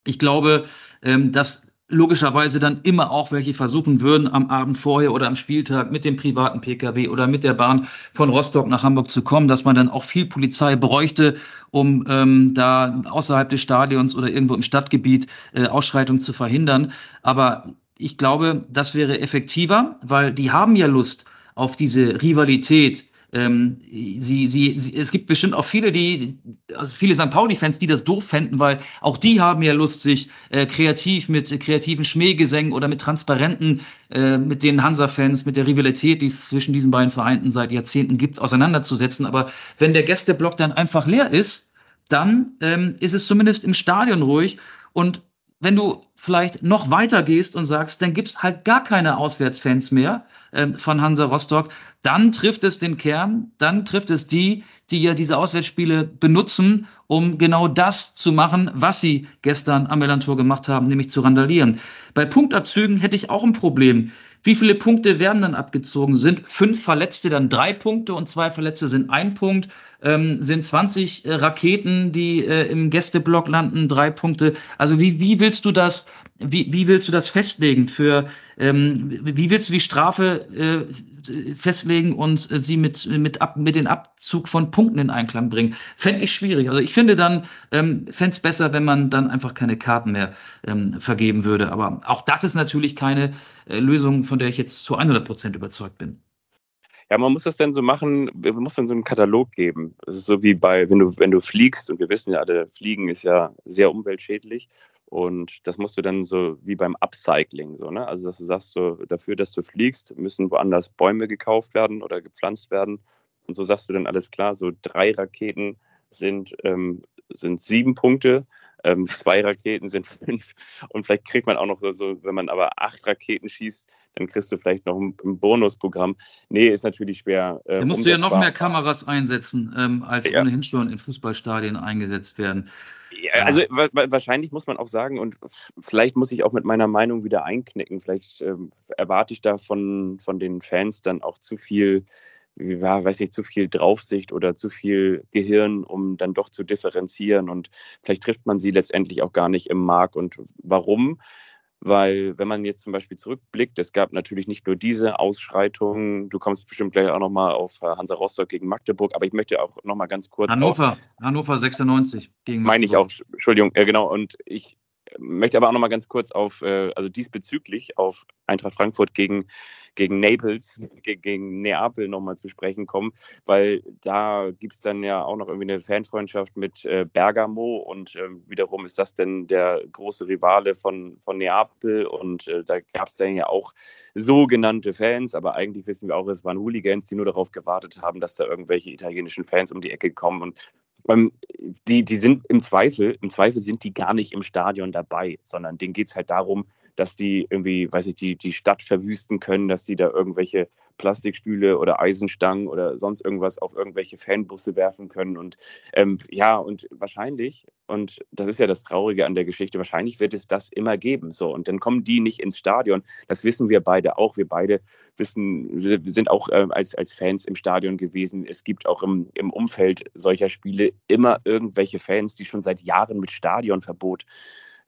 Ich glaube, ähm, dass logischerweise dann immer auch welche versuchen würden, am Abend vorher oder am Spieltag mit dem privaten Pkw oder mit der Bahn von Rostock nach Hamburg zu kommen, dass man dann auch viel Polizei bräuchte, um ähm, da außerhalb des Stadions oder irgendwo im Stadtgebiet äh, Ausschreitungen zu verhindern. Aber ich glaube, das wäre effektiver, weil die haben ja Lust auf diese Rivalität ähm, sie, sie, sie, es gibt bestimmt auch viele, die, also viele St. Pauli-Fans, die das doof fänden, weil auch die haben ja Lust, sich äh, kreativ mit kreativen Schmähgesängen oder mit Transparenten, äh, mit den Hansa-Fans, mit der Rivalität, die es zwischen diesen beiden Vereinten seit Jahrzehnten gibt, auseinanderzusetzen. Aber wenn der Gästeblock dann einfach leer ist, dann ähm, ist es zumindest im Stadion ruhig und wenn du vielleicht noch weiter gehst und sagst, dann gibt's halt gar keine Auswärtsfans mehr äh, von Hansa Rostock, dann trifft es den Kern, dann trifft es die, die ja diese Auswärtsspiele benutzen, um genau das zu machen, was sie gestern am Melantor gemacht haben, nämlich zu randalieren. Bei Punktabzügen hätte ich auch ein Problem. Wie viele Punkte werden dann abgezogen? Sind fünf Verletzte dann drei Punkte und zwei Verletzte sind ein Punkt? Ähm, sind 20 äh, Raketen, die äh, im Gästeblock landen, drei Punkte? Also wie, wie willst du das, wie, wie willst du das festlegen für, ähm, wie willst du die Strafe äh, festlegen und äh, sie mit, mit, ab, mit den Abzug von Punkten in Einklang bringen? Fände ich schwierig. Also ich finde dann, ähm, fände es besser, wenn man dann einfach keine Karten mehr ähm, vergeben würde. Aber auch das ist natürlich keine äh, Lösung, von der ich jetzt zu 100 Prozent überzeugt bin. Ja, man muss das dann so machen, man muss dann so einen Katalog geben. Das ist so wie bei, wenn du, wenn du fliegst, und wir wissen ja alle, Fliegen ist ja sehr umweltschädlich. Und das musst du dann so wie beim Upcycling, so, ne? Also, dass du sagst, so, dafür, dass du fliegst, müssen woanders Bäume gekauft werden oder gepflanzt werden. Und so sagst du dann alles klar, so drei Raketen sind, ähm, sind sieben Punkte, ähm, zwei Raketen sind (laughs) fünf. Und vielleicht kriegt man auch noch so, wenn man aber acht Raketen schießt, dann kriegst du vielleicht noch ein, ein Bonusprogramm. Nee, ist natürlich schwer. Äh, da musst umsetzbar. du ja noch mehr Kameras einsetzen, ähm, als ja. ohnehin schon in Fußballstadien eingesetzt werden. Ja, also wahrscheinlich muss man auch sagen, und vielleicht muss ich auch mit meiner Meinung wieder einknicken. Vielleicht ähm, erwarte ich da von, von den Fans dann auch zu viel ja, weiß nicht, zu viel Draufsicht oder zu viel Gehirn, um dann doch zu differenzieren. Und vielleicht trifft man sie letztendlich auch gar nicht im Mark. Und warum? Weil, wenn man jetzt zum Beispiel zurückblickt, es gab natürlich nicht nur diese Ausschreitungen, du kommst bestimmt gleich auch nochmal auf äh, Hansa Rostock gegen Magdeburg, aber ich möchte auch nochmal ganz kurz. Hannover, Hannover 96 gegen Magdeburg. Meine ich auch, Entschuldigung, ja genau. Und ich möchte aber auch nochmal ganz kurz auf, äh, also diesbezüglich auf Eintracht Frankfurt gegen gegen Naples, gegen Neapel nochmal zu sprechen kommen, weil da gibt es dann ja auch noch irgendwie eine Fanfreundschaft mit äh, Bergamo und äh, wiederum ist das denn der große Rivale von, von Neapel und äh, da gab es dann ja auch sogenannte Fans, aber eigentlich wissen wir auch, es waren Hooligans, die nur darauf gewartet haben, dass da irgendwelche italienischen Fans um die Ecke kommen und ähm, die, die sind im Zweifel, im Zweifel sind die gar nicht im Stadion dabei, sondern denen geht es halt darum, dass die irgendwie, weiß ich, die, die Stadt verwüsten können, dass die da irgendwelche Plastikstühle oder Eisenstangen oder sonst irgendwas auf irgendwelche Fanbusse werfen können. Und ähm, ja, und wahrscheinlich, und das ist ja das Traurige an der Geschichte, wahrscheinlich wird es das immer geben. So, und dann kommen die nicht ins Stadion. Das wissen wir beide auch. Wir beide wissen, wir sind auch äh, als, als Fans im Stadion gewesen. Es gibt auch im, im Umfeld solcher Spiele immer irgendwelche Fans, die schon seit Jahren mit Stadionverbot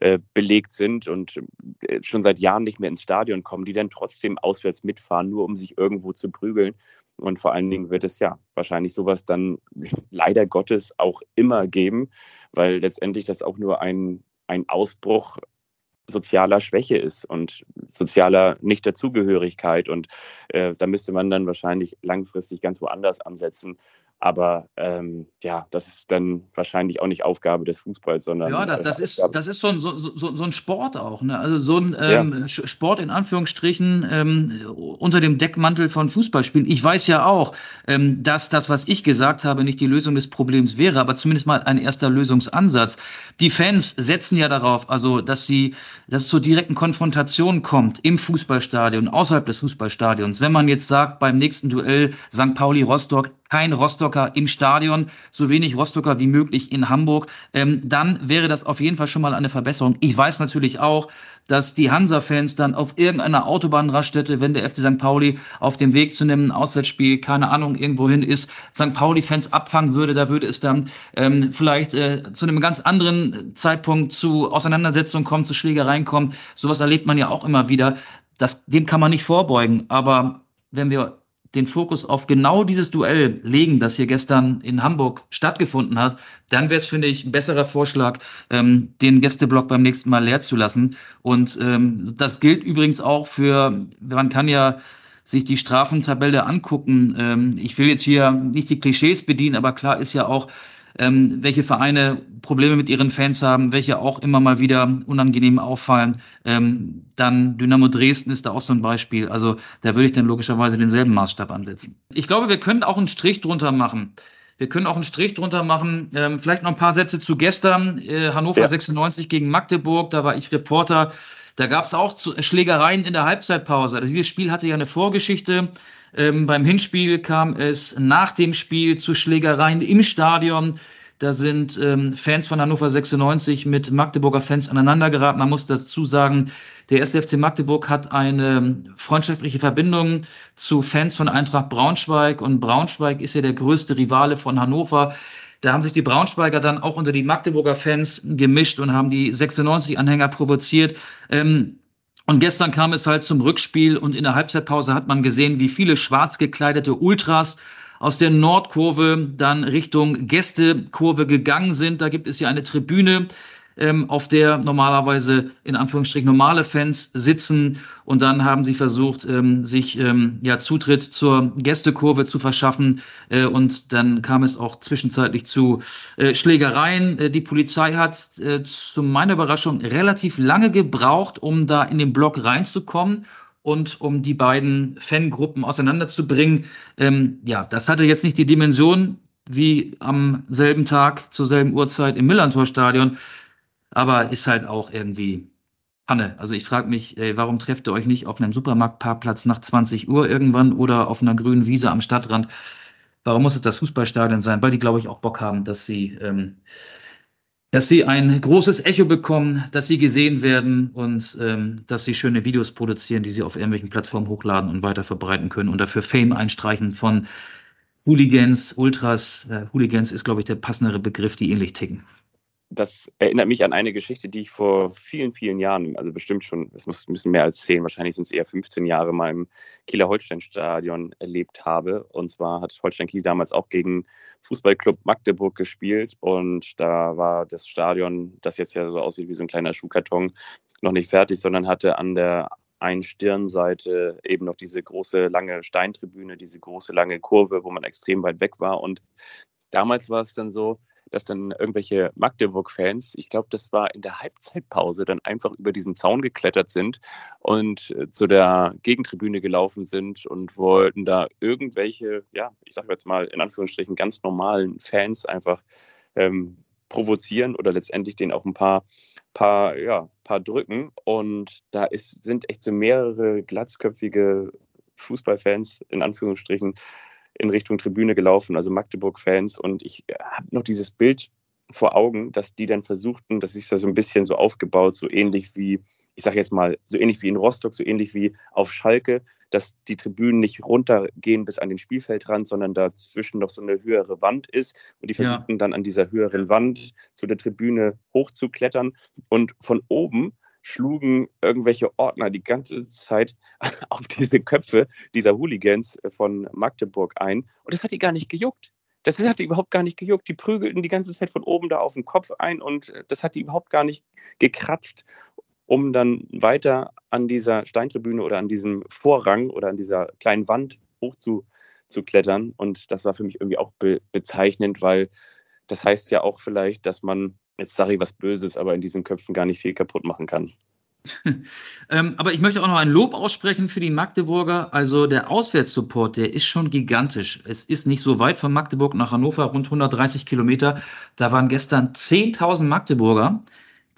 äh, belegt sind und äh, schon seit Jahren nicht mehr ins Stadion kommen, die dann trotzdem auswärts mitfahren, nur um sich irgendwo zu prügeln. Und vor allen Dingen wird es ja wahrscheinlich sowas dann (laughs) leider Gottes auch immer geben, weil letztendlich das auch nur ein, ein Ausbruch sozialer Schwäche ist und sozialer Nicht-Dazugehörigkeit. Und äh, da müsste man dann wahrscheinlich langfristig ganz woanders ansetzen. Aber ähm, ja, das ist dann wahrscheinlich auch nicht Aufgabe des Fußballs, sondern. Ja, das, das ist, das ist so ein, so, so, so ein Sport auch. Ne? Also so ein ähm, ja. Sport in Anführungsstrichen ähm, unter dem Deckmantel von Fußballspielen. Ich weiß ja auch, ähm, dass das, was ich gesagt habe, nicht die Lösung des Problems wäre, aber zumindest mal ein erster Lösungsansatz. Die Fans setzen ja darauf, also dass sie, dass es zur direkten Konfrontation kommt im Fußballstadion, außerhalb des Fußballstadions. Wenn man jetzt sagt, beim nächsten Duell St. Pauli-Rostock, kein Rostocker im Stadion, so wenig Rostocker wie möglich in Hamburg, ähm, dann wäre das auf jeden Fall schon mal eine Verbesserung. Ich weiß natürlich auch, dass die Hansa-Fans dann auf irgendeiner Autobahnraststätte, wenn der FC St. Pauli auf dem Weg zu einem Auswärtsspiel, keine Ahnung, irgendwohin ist, St. Pauli-Fans abfangen würde, da würde es dann ähm, vielleicht äh, zu einem ganz anderen Zeitpunkt zu Auseinandersetzungen kommen, zu Schlägereien kommen. Sowas erlebt man ja auch immer wieder. Das, dem kann man nicht vorbeugen. Aber wenn wir den Fokus auf genau dieses Duell legen, das hier gestern in Hamburg stattgefunden hat, dann wäre es, finde ich, ein besserer Vorschlag, ähm, den Gästeblock beim nächsten Mal leer zu lassen. Und ähm, das gilt übrigens auch für, man kann ja sich die Strafentabelle angucken. Ähm, ich will jetzt hier nicht die Klischees bedienen, aber klar ist ja auch, ähm, welche Vereine Probleme mit ihren Fans haben, welche auch immer mal wieder unangenehm auffallen. Ähm, dann Dynamo Dresden ist da auch so ein Beispiel. Also da würde ich dann logischerweise denselben Maßstab ansetzen. Ich glaube, wir können auch einen Strich drunter machen. Wir können auch einen Strich drunter machen. Ähm, vielleicht noch ein paar Sätze zu gestern. Äh, Hannover ja. 96 gegen Magdeburg. Da war ich Reporter. Da gab es auch Schlägereien in der Halbzeitpause. Also dieses Spiel hatte ja eine Vorgeschichte. Ähm, beim Hinspiel kam es nach dem Spiel zu Schlägereien im Stadion. Da sind ähm, Fans von Hannover 96 mit Magdeburger Fans aneinandergeraten. Man muss dazu sagen, der SFC Magdeburg hat eine freundschaftliche Verbindung zu Fans von Eintracht Braunschweig und Braunschweig ist ja der größte Rivale von Hannover. Da haben sich die Braunschweiger dann auch unter die Magdeburger Fans gemischt und haben die 96-Anhänger provoziert. Ähm, und gestern kam es halt zum Rückspiel und in der Halbzeitpause hat man gesehen, wie viele schwarz gekleidete Ultras aus der Nordkurve dann Richtung Gästekurve gegangen sind. Da gibt es ja eine Tribüne ähm, auf der normalerweise in Anführungsstrichen normale Fans sitzen. Und dann haben sie versucht, ähm, sich ähm, ja Zutritt zur Gästekurve zu verschaffen. Äh, und dann kam es auch zwischenzeitlich zu äh, Schlägereien. Äh, die Polizei hat äh, zu meiner Überraschung relativ lange gebraucht, um da in den Block reinzukommen und um die beiden Fangruppen auseinanderzubringen. Ähm, ja, das hatte jetzt nicht die Dimension wie am selben Tag zur selben Uhrzeit im Millantor-Stadion aber ist halt auch irgendwie Panne. Also ich frage mich, ey, warum trefft ihr euch nicht auf einem Supermarktparkplatz nach 20 Uhr irgendwann oder auf einer grünen Wiese am Stadtrand? Warum muss es das Fußballstadion sein? Weil die, glaube ich, auch Bock haben, dass sie, ähm, dass sie ein großes Echo bekommen, dass sie gesehen werden und ähm, dass sie schöne Videos produzieren, die sie auf irgendwelchen Plattformen hochladen und weiter verbreiten können und dafür Fame einstreichen von Hooligans, Ultras. Äh, Hooligans ist, glaube ich, der passendere Begriff, die ähnlich ticken das erinnert mich an eine Geschichte, die ich vor vielen, vielen Jahren, also bestimmt schon, es muss ein bisschen mehr als zehn, wahrscheinlich sind es eher 15 Jahre mal im Kieler Holstein-Stadion erlebt habe. Und zwar hat Holstein Kiel damals auch gegen Fußballclub Magdeburg gespielt. Und da war das Stadion, das jetzt ja so aussieht wie so ein kleiner Schuhkarton, noch nicht fertig, sondern hatte an der einen Stirnseite eben noch diese große lange Steintribüne, diese große lange Kurve, wo man extrem weit weg war. Und damals war es dann so, dass dann irgendwelche Magdeburg-Fans, ich glaube, das war in der Halbzeitpause, dann einfach über diesen Zaun geklettert sind und äh, zu der Gegentribüne gelaufen sind und wollten da irgendwelche, ja, ich sage jetzt mal in Anführungsstrichen ganz normalen Fans einfach ähm, provozieren oder letztendlich denen auch ein paar paar, ja, paar Drücken. Und da ist, sind echt so mehrere glatzköpfige Fußballfans, in Anführungsstrichen, in Richtung Tribüne gelaufen, also Magdeburg-Fans. Und ich habe noch dieses Bild vor Augen, dass die dann versuchten, das ist ja so ein bisschen so aufgebaut, so ähnlich wie, ich sage jetzt mal, so ähnlich wie in Rostock, so ähnlich wie auf Schalke, dass die Tribünen nicht runtergehen bis an den Spielfeldrand, sondern dazwischen noch so eine höhere Wand ist. Und die versuchten ja. dann an dieser höheren Wand zu der Tribüne hochzuklettern. Und von oben schlugen irgendwelche Ordner die ganze Zeit (laughs) auf diese Köpfe dieser Hooligans von Magdeburg ein. Und das hat die gar nicht gejuckt. Das hat die überhaupt gar nicht gejuckt. Die prügelten die ganze Zeit von oben da auf den Kopf ein und das hat die überhaupt gar nicht gekratzt, um dann weiter an dieser Steintribüne oder an diesem Vorrang oder an dieser kleinen Wand hochzuklettern. Und das war für mich irgendwie auch be bezeichnend, weil das heißt ja auch vielleicht, dass man, jetzt sage ich was Böses, aber in diesen Köpfen gar nicht viel kaputt machen kann. (laughs) ähm, aber ich möchte auch noch ein Lob aussprechen für die Magdeburger. Also der Auswärtssupport, der ist schon gigantisch. Es ist nicht so weit von Magdeburg nach Hannover, rund 130 Kilometer. Da waren gestern 10.000 Magdeburger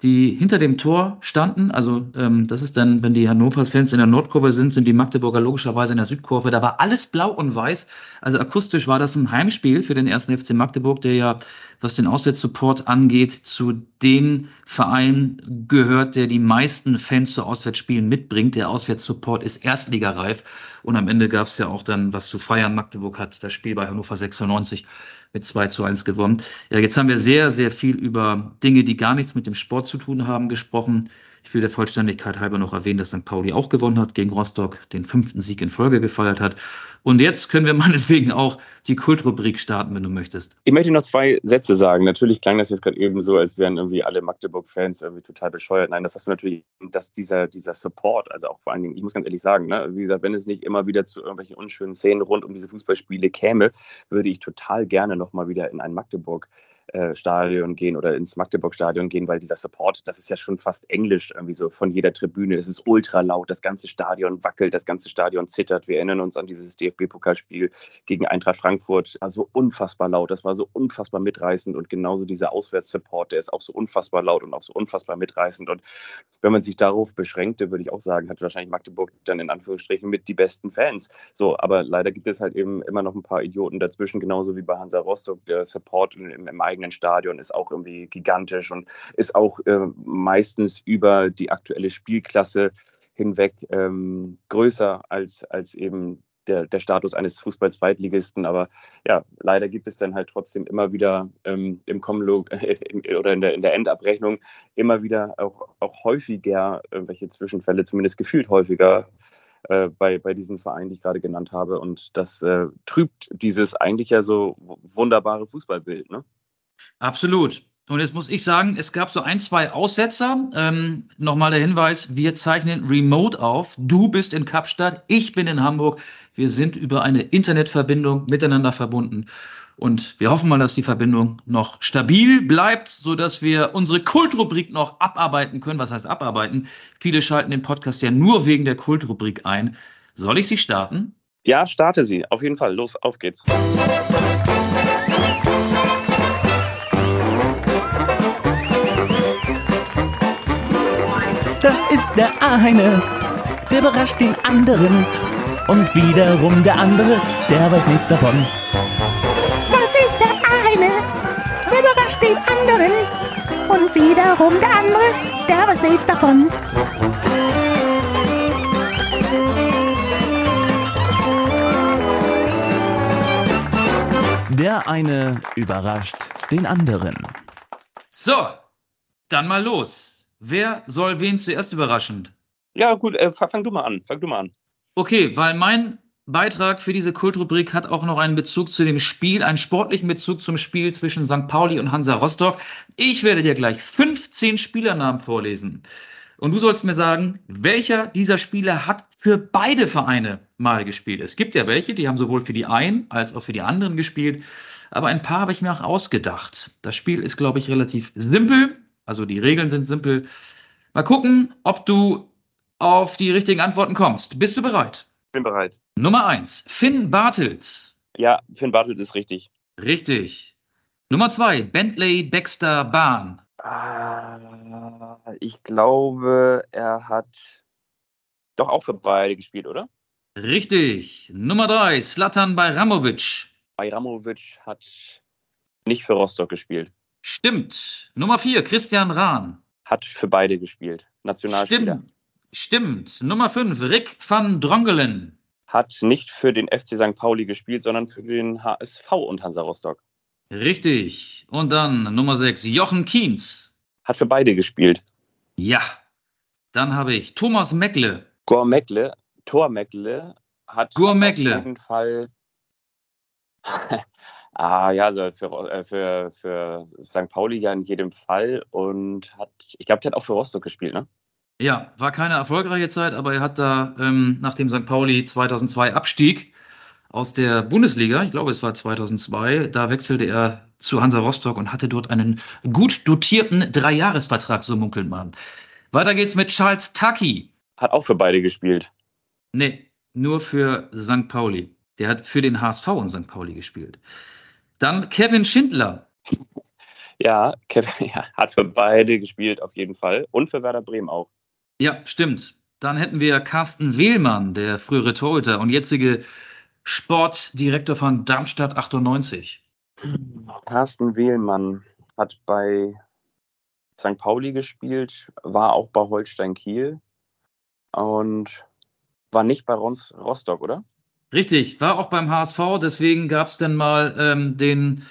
die hinter dem Tor standen. Also ähm, das ist dann, wenn die Hannovers-Fans in der Nordkurve sind, sind die Magdeburger logischerweise in der Südkurve. Da war alles blau und weiß. Also akustisch war das ein Heimspiel für den ersten FC Magdeburg, der ja, was den Auswärtssupport angeht, zu den Vereinen gehört, der die meisten Fans zu Auswärtsspielen mitbringt. Der Auswärtssupport ist erstligareif. Und am Ende gab es ja auch dann was zu feiern. Magdeburg hat das Spiel bei Hannover 96 mit 2 zu 1 gewonnen. Ja, jetzt haben wir sehr, sehr viel über Dinge, die gar nichts mit dem Sport zu tun haben, gesprochen. Ich will der Vollständigkeit halber noch erwähnen, dass St. Pauli auch gewonnen hat gegen Rostock, den fünften Sieg in Folge gefeiert hat. Und jetzt können wir meinetwegen auch die Kultrubrik starten, wenn du möchtest. Ich möchte noch zwei Sätze sagen. Natürlich klang das jetzt gerade eben so, als wären irgendwie alle Magdeburg-Fans irgendwie total bescheuert. Nein, das ist natürlich, dass dieser, dieser Support, also auch vor allen Dingen, ich muss ganz ehrlich sagen, ne, wie gesagt, wenn es nicht immer wieder zu irgendwelchen unschönen Szenen rund um diese Fußballspiele käme, würde ich total gerne nochmal wieder in ein Magdeburg Stadion gehen oder ins Magdeburg-Stadion gehen, weil dieser Support, das ist ja schon fast englisch irgendwie so von jeder Tribüne. Es ist ultra laut, das ganze Stadion wackelt, das ganze Stadion zittert. Wir erinnern uns an dieses DFB-Pokalspiel gegen Eintracht Frankfurt. War so unfassbar laut, das war so unfassbar mitreißend und genauso dieser Auswärtssupport, der ist auch so unfassbar laut und auch so unfassbar mitreißend. Und wenn man sich darauf beschränkte, würde ich auch sagen, hat wahrscheinlich Magdeburg dann in Anführungsstrichen mit die besten Fans. So, aber leider gibt es halt eben immer noch ein paar Idioten dazwischen, genauso wie bei Hansa Rostock. Der Support im, im eigenen eigenen Stadion ist auch irgendwie gigantisch und ist auch äh, meistens über die aktuelle Spielklasse hinweg ähm, größer als, als eben der, der Status eines Fußball-Zweitligisten. Aber ja, leider gibt es dann halt trotzdem immer wieder ähm, im Kommenlog äh, oder in der, in der Endabrechnung immer wieder auch, auch häufiger irgendwelche Zwischenfälle, zumindest gefühlt häufiger, äh, bei, bei diesen Vereinen, die ich gerade genannt habe. Und das äh, trübt dieses eigentlich ja so wunderbare Fußballbild. Ne? Absolut. Und jetzt muss ich sagen, es gab so ein, zwei Aussetzer. Ähm, Nochmal der Hinweis, wir zeichnen remote auf. Du bist in Kapstadt, ich bin in Hamburg. Wir sind über eine Internetverbindung miteinander verbunden. Und wir hoffen mal, dass die Verbindung noch stabil bleibt, so dass wir unsere Kultrubrik noch abarbeiten können. Was heißt abarbeiten? Viele schalten den Podcast ja nur wegen der Kultrubrik ein. Soll ich sie starten? Ja, starte sie. Auf jeden Fall. Los, auf geht's. Ist der eine, der überrascht den anderen. Und wiederum der andere, der weiß nichts davon. Das ist der eine, der überrascht den anderen. Und wiederum der andere, der weiß nichts davon. Der eine überrascht den anderen. So, dann mal los. Wer soll wen zuerst überraschen? Ja, gut, äh, fang du mal an. Fang du mal an. Okay, weil mein Beitrag für diese Kultrubrik hat auch noch einen Bezug zu dem Spiel, einen sportlichen Bezug zum Spiel zwischen St. Pauli und Hansa Rostock. Ich werde dir gleich 15 Spielernamen vorlesen. Und du sollst mir sagen, welcher dieser Spieler hat für beide Vereine mal gespielt. Es gibt ja welche, die haben sowohl für die einen als auch für die anderen gespielt. Aber ein paar habe ich mir auch ausgedacht. Das Spiel ist, glaube ich, relativ simpel. Also die Regeln sind simpel. Mal gucken, ob du auf die richtigen Antworten kommst. Bist du bereit? Bin bereit. Nummer eins, Finn Bartels. Ja, Finn Bartels ist richtig. Richtig. Nummer zwei, Bentley Baxter Bahn. Ah, ich glaube, er hat doch auch für beide gespielt, oder? Richtig. Nummer drei, Slatan Bajramovic. Bajramovic hat nicht für Rostock gespielt. Stimmt. Nummer vier, Christian Rahn. Hat für beide gespielt. Nationalspieler. Stimmt. Stimmt. Nummer fünf, Rick van Drongelen. Hat nicht für den FC St. Pauli gespielt, sondern für den HSV und Hansa Rostock. Richtig. Und dann Nummer sechs, Jochen Kienz. Hat für beide gespielt. Ja. Dann habe ich Thomas Meckle. Gor Meckle, Tor Meckle hat auf Meckle. jeden Fall. Ah ja, also für, äh, für, für St. Pauli ja in jedem Fall und hat, ich glaube, der hat auch für Rostock gespielt, ne? Ja, war keine erfolgreiche Zeit, aber er hat da, ähm, nachdem St. Pauli 2002 abstieg aus der Bundesliga, ich glaube es war 2002, da wechselte er zu Hansa Rostock und hatte dort einen gut dotierten Dreijahresvertrag, so munkelt man. Weiter geht's mit Charles Tucky. Hat auch für beide gespielt. Nee, nur für St. Pauli. Der hat für den HSV und St. Pauli gespielt. Dann Kevin Schindler. Ja, Kevin (laughs) ja, hat für beide gespielt auf jeden Fall und für Werder Bremen auch. Ja, stimmt. Dann hätten wir Carsten Wehlmann, der frühere Torhüter und jetzige Sportdirektor von Darmstadt 98. Carsten Wehlmann hat bei St. Pauli gespielt, war auch bei Holstein Kiel und war nicht bei Rons Rostock, oder? Richtig, war auch beim HSV, deswegen gab es dann mal ähm, den,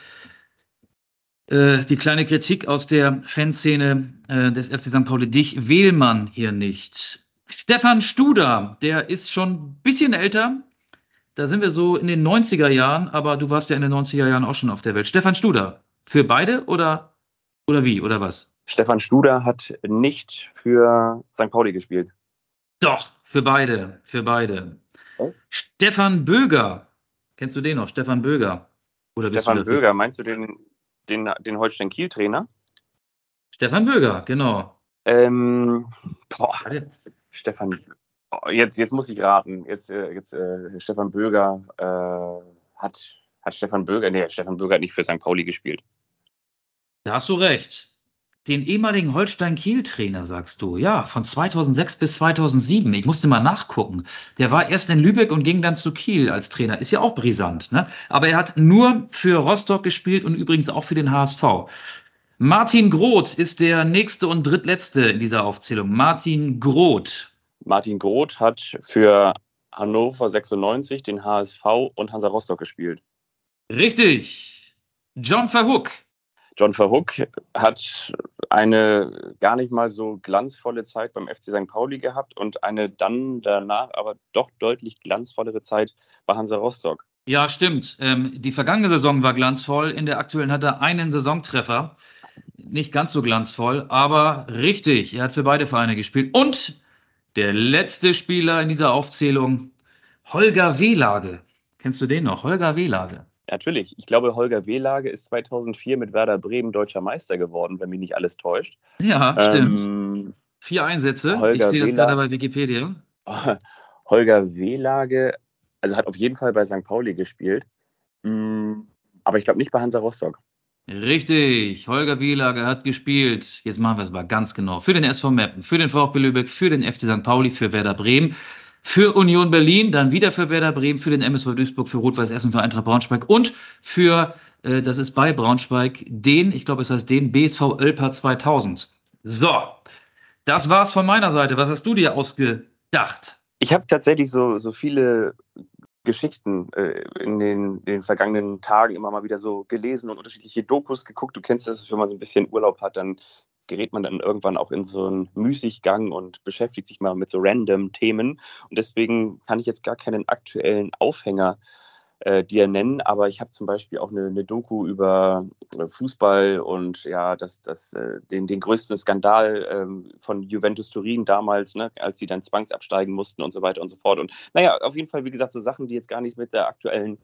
äh, die kleine Kritik aus der Fanszene äh, des FC St. Pauli, dich Wehlmann hier nicht. Stefan Studer, der ist schon ein bisschen älter. Da sind wir so in den 90er Jahren, aber du warst ja in den 90er Jahren auch schon auf der Welt. Stefan Studer, für beide oder, oder wie, oder was? Stefan Studer hat nicht für St. Pauli gespielt. Doch, für beide, für beide. Oh. Stefan Böger, kennst du den noch? Stefan Böger. Oder bist Stefan Böger, meinst du den, den, den Holstein Kiel-Trainer? Stefan Böger, genau. Ähm, boah. Stefan, oh, jetzt, jetzt muss ich raten. Jetzt, äh, jetzt äh, Stefan Böger äh, hat, hat Stefan Böger, nee, Stefan Böger hat nicht für St. Pauli gespielt. Da hast du recht. Den ehemaligen Holstein-Kiel-Trainer, sagst du. Ja, von 2006 bis 2007. Ich musste mal nachgucken. Der war erst in Lübeck und ging dann zu Kiel als Trainer. Ist ja auch brisant, ne? Aber er hat nur für Rostock gespielt und übrigens auch für den HSV. Martin Groth ist der nächste und drittletzte in dieser Aufzählung. Martin Groth. Martin Groth hat für Hannover 96, den HSV und Hansa Rostock gespielt. Richtig. John Verhoek. John Verhoek hat eine gar nicht mal so glanzvolle Zeit beim FC St. Pauli gehabt und eine dann danach aber doch deutlich glanzvollere Zeit bei Hansa Rostock. Ja, stimmt. Ähm, die vergangene Saison war glanzvoll. In der aktuellen hat er einen Saisontreffer. Nicht ganz so glanzvoll, aber richtig. Er hat für beide Vereine gespielt. Und der letzte Spieler in dieser Aufzählung, Holger Wehlage. Kennst du den noch? Holger Wehlage. Natürlich, ich glaube, Holger Wehlage ist 2004 mit Werder Bremen deutscher Meister geworden, wenn mich nicht alles täuscht. Ja, stimmt. Ähm, Vier Einsätze. Holger ich sehe das Wehlage. gerade bei Wikipedia. (laughs) Holger Wehlage, also hat auf jeden Fall bei St. Pauli gespielt, Mm, aber ich glaube nicht bei Hansa Rostock. Richtig, Holger Wielage hat gespielt. Jetzt machen wir es mal ganz genau. Für den SV Meppen, für den VfB Lübeck, für den FC St. Pauli, für Werder Bremen, für Union Berlin, dann wieder für Werder Bremen, für den MSV Duisburg, für Rot-Weiß Essen, für Eintracht Braunschweig und für, äh, das ist bei Braunschweig, den, ich glaube, es heißt den BSV Ölper 2000. So, das war's von meiner Seite. Was hast du dir ausgedacht? Ich habe tatsächlich so, so viele Geschichten äh, in den, den vergangenen Tagen immer mal wieder so gelesen und unterschiedliche Dokus geguckt. Du kennst das, wenn man so ein bisschen Urlaub hat, dann gerät man dann irgendwann auch in so einen Müßiggang und beschäftigt sich mal mit so random Themen. Und deswegen kann ich jetzt gar keinen aktuellen Aufhänger äh, dir nennen, aber ich habe zum Beispiel auch eine, eine Doku über äh, Fußball und ja, das, das, äh, den, den größten Skandal ähm, von Juventus Turin damals, ne, als sie dann zwangsabsteigen mussten und so weiter und so fort. Und naja, auf jeden Fall, wie gesagt, so Sachen, die jetzt gar nicht mit der aktuellen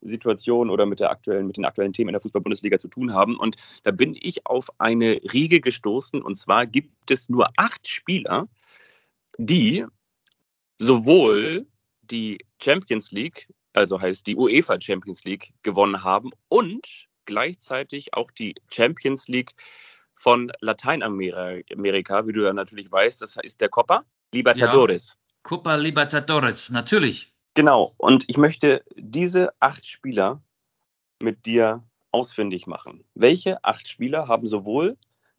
Situation oder mit der aktuellen, mit den aktuellen Themen in der Fußball-Bundesliga zu tun haben. Und da bin ich auf eine Riege gestoßen. Und zwar gibt es nur acht Spieler, die sowohl die Champions League, also heißt die UEFA Champions League, gewonnen haben und gleichzeitig auch die Champions League von Lateinamerika, wie du ja natürlich weißt. Das ist der Copa Libertadores. Copa Libertadores, natürlich. Genau, und ich möchte diese acht Spieler mit dir ausfindig machen. Welche acht Spieler haben sowohl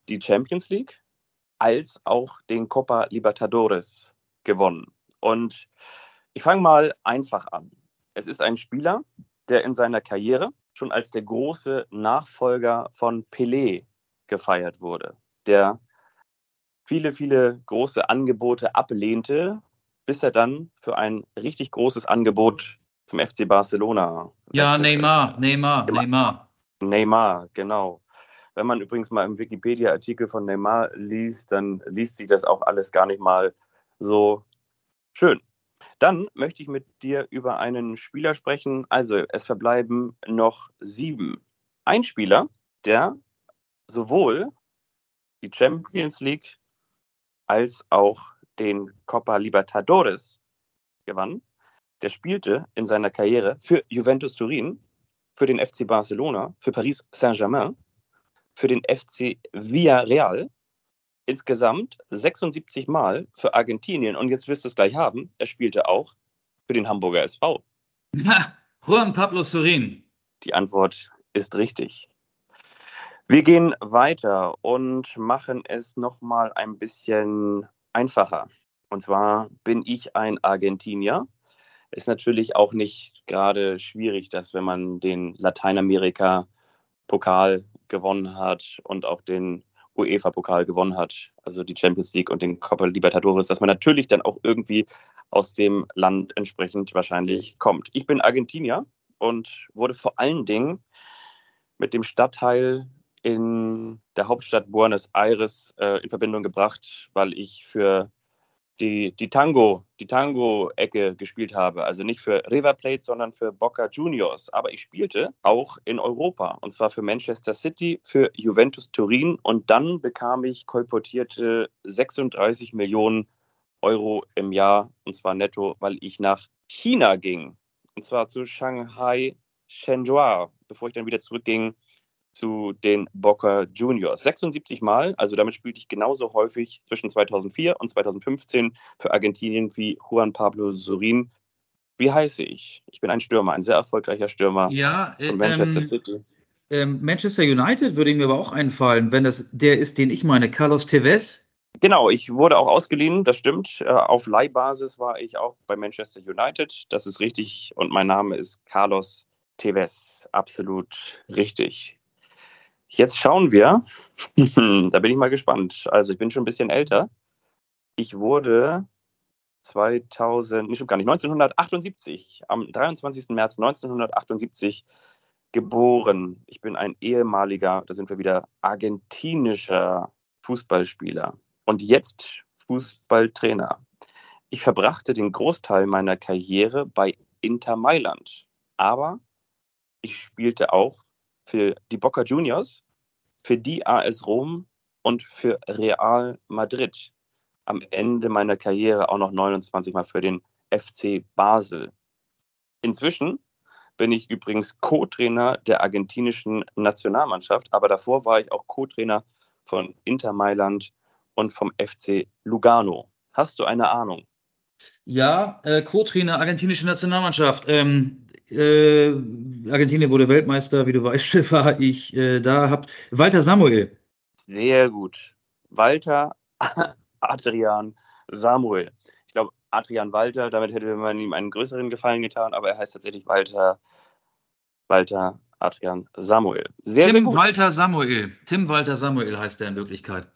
die Champions League als auch den Copa Libertadores gewonnen? Und ich fange mal einfach an. Es ist ein Spieler, der in seiner Karriere schon als der große Nachfolger von Pelé gefeiert wurde, der viele, viele große Angebote ablehnte, bis er dann für ein richtig großes Angebot zum FC Barcelona. Ja, Neymar, Neymar, Neymar. Neymar, genau. Wenn man übrigens mal im Wikipedia-Artikel von Neymar liest, dann liest sich das auch alles gar nicht mal so schön. Dann möchte ich mit dir über einen Spieler sprechen. Also, es verbleiben noch sieben. Ein Spieler, der sowohl die Champions League als auch den Copa Libertadores gewann. Der spielte in seiner Karriere für Juventus Turin, für den FC Barcelona, für Paris Saint-Germain, für den FC Villarreal, insgesamt 76 Mal für Argentinien. Und jetzt wirst du es gleich haben, er spielte auch für den Hamburger SV. Ja, Juan Pablo Sorin. Die Antwort ist richtig. Wir gehen weiter und machen es nochmal ein bisschen einfacher. Und zwar bin ich ein Argentinier. Ist natürlich auch nicht gerade schwierig, dass wenn man den Lateinamerika-Pokal gewonnen hat und auch den UEFA-Pokal gewonnen hat, also die Champions League und den Copa Libertadores, dass man natürlich dann auch irgendwie aus dem Land entsprechend wahrscheinlich kommt. Ich bin Argentinier und wurde vor allen Dingen mit dem Stadtteil in der Hauptstadt Buenos Aires äh, in Verbindung gebracht, weil ich für die, die Tango, die Tango-Ecke gespielt habe. Also nicht für River Plate, sondern für Boca Juniors. Aber ich spielte auch in Europa. Und zwar für Manchester City, für Juventus Turin. Und dann bekam ich kolportierte 36 Millionen Euro im Jahr. Und zwar netto, weil ich nach China ging. Und zwar zu Shanghai Shenzhou, bevor ich dann wieder zurückging zu den Boca Juniors. 76 Mal, also damit spielte ich genauso häufig zwischen 2004 und 2015 für Argentinien wie Juan Pablo Sorin. Wie heiße ich? Ich bin ein Stürmer, ein sehr erfolgreicher Stürmer ja, von Manchester ähm, City. Ähm, Manchester United würde mir aber auch einfallen, wenn das der ist, den ich meine, Carlos Tevez. Genau, ich wurde auch ausgeliehen, das stimmt. Äh, auf Leihbasis war ich auch bei Manchester United, das ist richtig. Und mein Name ist Carlos Tevez, absolut richtig. Jetzt schauen wir. (laughs) da bin ich mal gespannt. Also ich bin schon ein bisschen älter. Ich wurde 2000, nicht gar nicht, 1978, am 23. März 1978 geboren. Ich bin ein ehemaliger, da sind wir wieder, argentinischer Fußballspieler und jetzt Fußballtrainer. Ich verbrachte den Großteil meiner Karriere bei Inter Mailand, aber ich spielte auch für die Boca Juniors, für die AS Rom und für Real Madrid. Am Ende meiner Karriere auch noch 29 Mal für den FC Basel. Inzwischen bin ich übrigens Co-Trainer der argentinischen Nationalmannschaft, aber davor war ich auch Co-Trainer von Inter Mailand und vom FC Lugano. Hast du eine Ahnung? Ja, äh, Co-Trainer argentinische Nationalmannschaft. Ähm, äh, Argentinien wurde Weltmeister, wie du (laughs) weißt, war ich äh, da. Habt Walter Samuel. Sehr gut. Walter (laughs) Adrian Samuel. Ich glaube, Adrian Walter, damit hätte man ihm einen größeren Gefallen getan, aber er heißt tatsächlich Walter, Walter Adrian Samuel. Sehr, Tim sehr gut. Walter Samuel. Tim Walter Samuel heißt er in Wirklichkeit.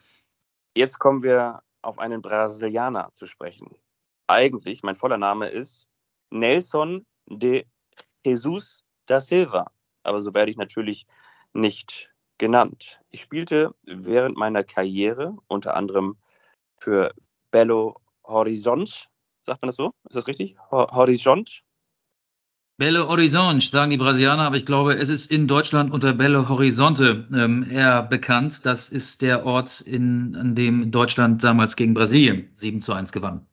Jetzt kommen wir auf einen Brasilianer zu sprechen. Eigentlich, mein voller Name ist Nelson de Jesus da Silva. Aber so werde ich natürlich nicht genannt. Ich spielte während meiner Karriere unter anderem für Belo Horizonte. Sagt man das so? Ist das richtig? Horizonte? Belo Horizonte, sagen die Brasilianer, aber ich glaube, es ist in Deutschland unter Belo Horizonte ähm, eher bekannt. Das ist der Ort, in, an dem Deutschland damals gegen Brasilien 7 zu 1 gewann.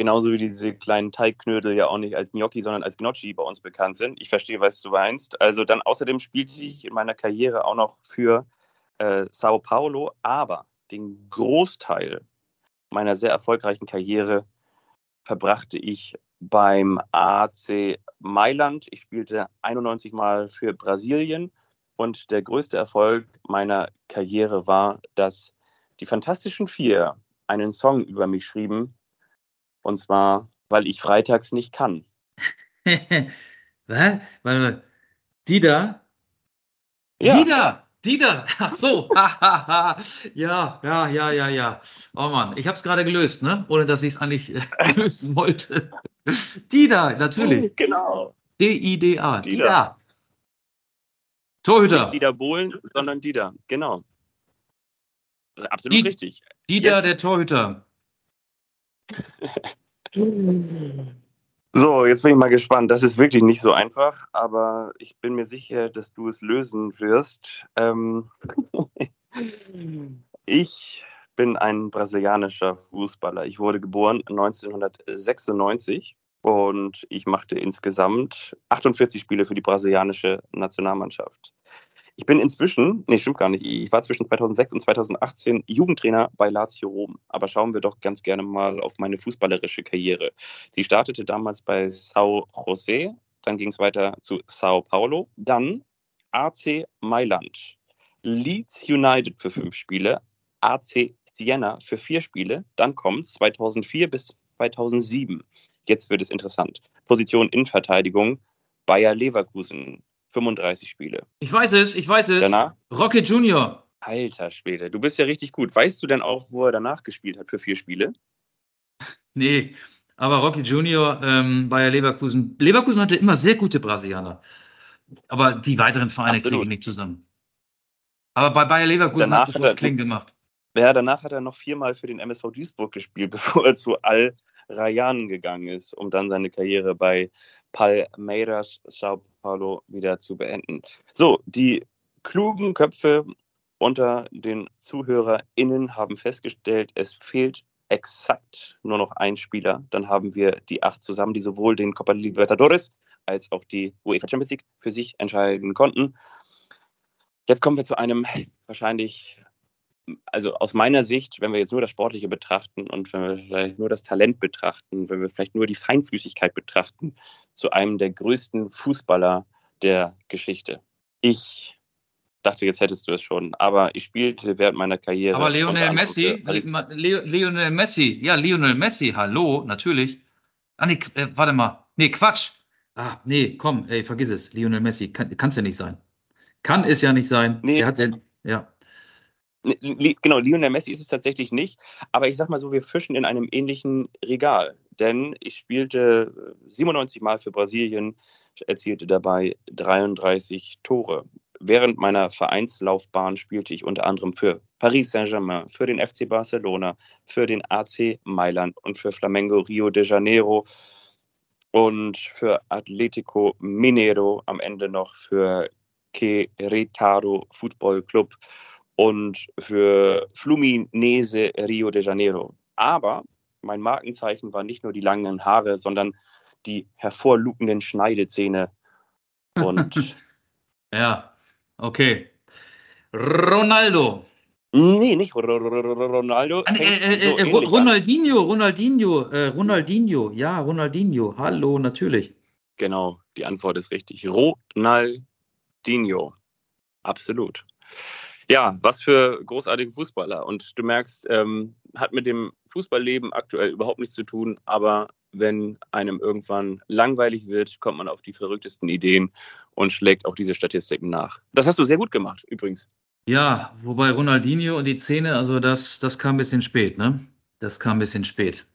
Genauso wie diese kleinen Teigknödel ja auch nicht als Gnocchi, sondern als Gnocchi bei uns bekannt sind. Ich verstehe, was du meinst. Also dann außerdem spielte ich in meiner Karriere auch noch für äh, Sao Paulo, aber den Großteil meiner sehr erfolgreichen Karriere verbrachte ich beim AC Mailand. Ich spielte 91 Mal für Brasilien und der größte Erfolg meiner Karriere war, dass die Fantastischen Vier einen Song über mich schrieben. Und zwar, weil ich freitags nicht kann. (laughs) Was? Warte mal. Die da? Ja. Die da! Die da! Ach so! (laughs) ja, ja, ja, ja, ja. Oh Mann, ich habe es gerade gelöst, ne? Ohne dass ich es eigentlich äh, (laughs) lösen wollte. Die da, natürlich. Genau. D-I-D-A. Die da. Torhüter. Nicht Dieter Bohlen, sondern Dieter. Genau. Absolut Die- richtig. Die da, Jetzt- der Torhüter. So, jetzt bin ich mal gespannt. Das ist wirklich nicht so einfach, aber ich bin mir sicher, dass du es lösen wirst. Ähm (laughs) ich bin ein brasilianischer Fußballer. Ich wurde geboren 1996 und ich machte insgesamt 48 Spiele für die brasilianische Nationalmannschaft. Ich bin inzwischen, nee, stimmt gar nicht, ich war zwischen 2006 und 2018 Jugendtrainer bei Lazio Rom. Aber schauen wir doch ganz gerne mal auf meine fußballerische Karriere. Sie startete damals bei Sao José, dann ging es weiter zu Sao Paulo, dann AC Mailand, Leeds United für fünf Spiele, AC Siena für vier Spiele, dann kommt 2004 bis 2007. Jetzt wird es interessant. Position Innenverteidigung, Bayer Leverkusen, 35 Spiele. Ich weiß es, ich weiß es. Danach, Rocket Junior. alter Schwede, du bist ja richtig gut. Weißt du denn auch, wo er danach gespielt hat für vier Spiele? (laughs) Nee, aber Rocky Junior, ähm, Bayer Leverkusen. Leverkusen hatte immer sehr gute Brasilianer. Aber die weiteren Vereine Absolut. kriege ich nicht zusammen. Aber bei Bayer Leverkusen Danach hat hat sofort er- Kling gemacht. Ja, danach hat er noch viermal für den MSV Duisburg gespielt, (laughs) bevor er zu Al Rayyan gegangen ist, um dann seine Karriere bei Palmeiras Sao Paulo wieder zu beenden. So, die klugen Köpfe unter den ZuhörerInnen haben festgestellt, es fehlt exakt nur noch ein Spieler. Dann haben wir die acht zusammen, die sowohl den Copa Libertadores als auch die UEFA Champions League für sich entscheiden konnten. Jetzt kommen wir zu einem wahrscheinlich also aus meiner Sicht, wenn wir jetzt nur das Sportliche betrachten und wenn wir vielleicht nur das Talent betrachten, wenn wir vielleicht nur die Feinfüßigkeit betrachten, zu einem der größten Fußballer der Geschichte. Ich dachte, jetzt hättest du es schon, aber ich spielte während meiner Karriere. Aber Lionel Messi, Le Lionel Messi, ja, Lionel Messi, hallo, natürlich. Ah, nee, äh, warte mal. Nee, Quatsch. Ah, nee, komm, ey, vergiss es. Lionel Messi, kann es ja nicht sein. Kann es ja nicht sein. Nee. Der hat den, ja. Genau, Lionel Messi ist es tatsächlich nicht. Aber ich sag mal so, wir fischen in einem ähnlichen Regal. Denn ich spielte 97 Mal für Brasilien, erzielte dabei 33 Tore. Während meiner Vereinslaufbahn spielte ich unter anderem für Paris Saint-Germain, für den FC Barcelona, für den AC Mailand und für Flamengo Rio de Janeiro und für Atletico Mineiro, am Ende noch für Querétaro Football Club und für Fluminense Rio de Janeiro. Aber mein Markenzeichen war nicht nur die langen Haare, sondern die hervorlugenden Schneidezähne. Und (laughs) Ja, okay. Ronaldo. nee, nicht Ronaldo. Äh, äh, so. Ronaldinho, Ronaldinho, äh, Ronaldinho, ja, Ronaldinho, hallo, natürlich. Genau, die Antwort ist richtig. Ronaldinho. Absolut. Ja, was für großartige Fußballer. Und du merkst, ähm, hat mit dem Fußballleben aktuell überhaupt nichts zu tun, aber wenn einem irgendwann langweilig wird, kommt man auf die verrücktesten Ideen und schlägt auch diese Statistiken nach. Das hast du sehr gut gemacht, übrigens. Ja, wobei Ronaldinho und die Zähne, also das, das kam ein bisschen spät, ne? Das kam ein bisschen spät.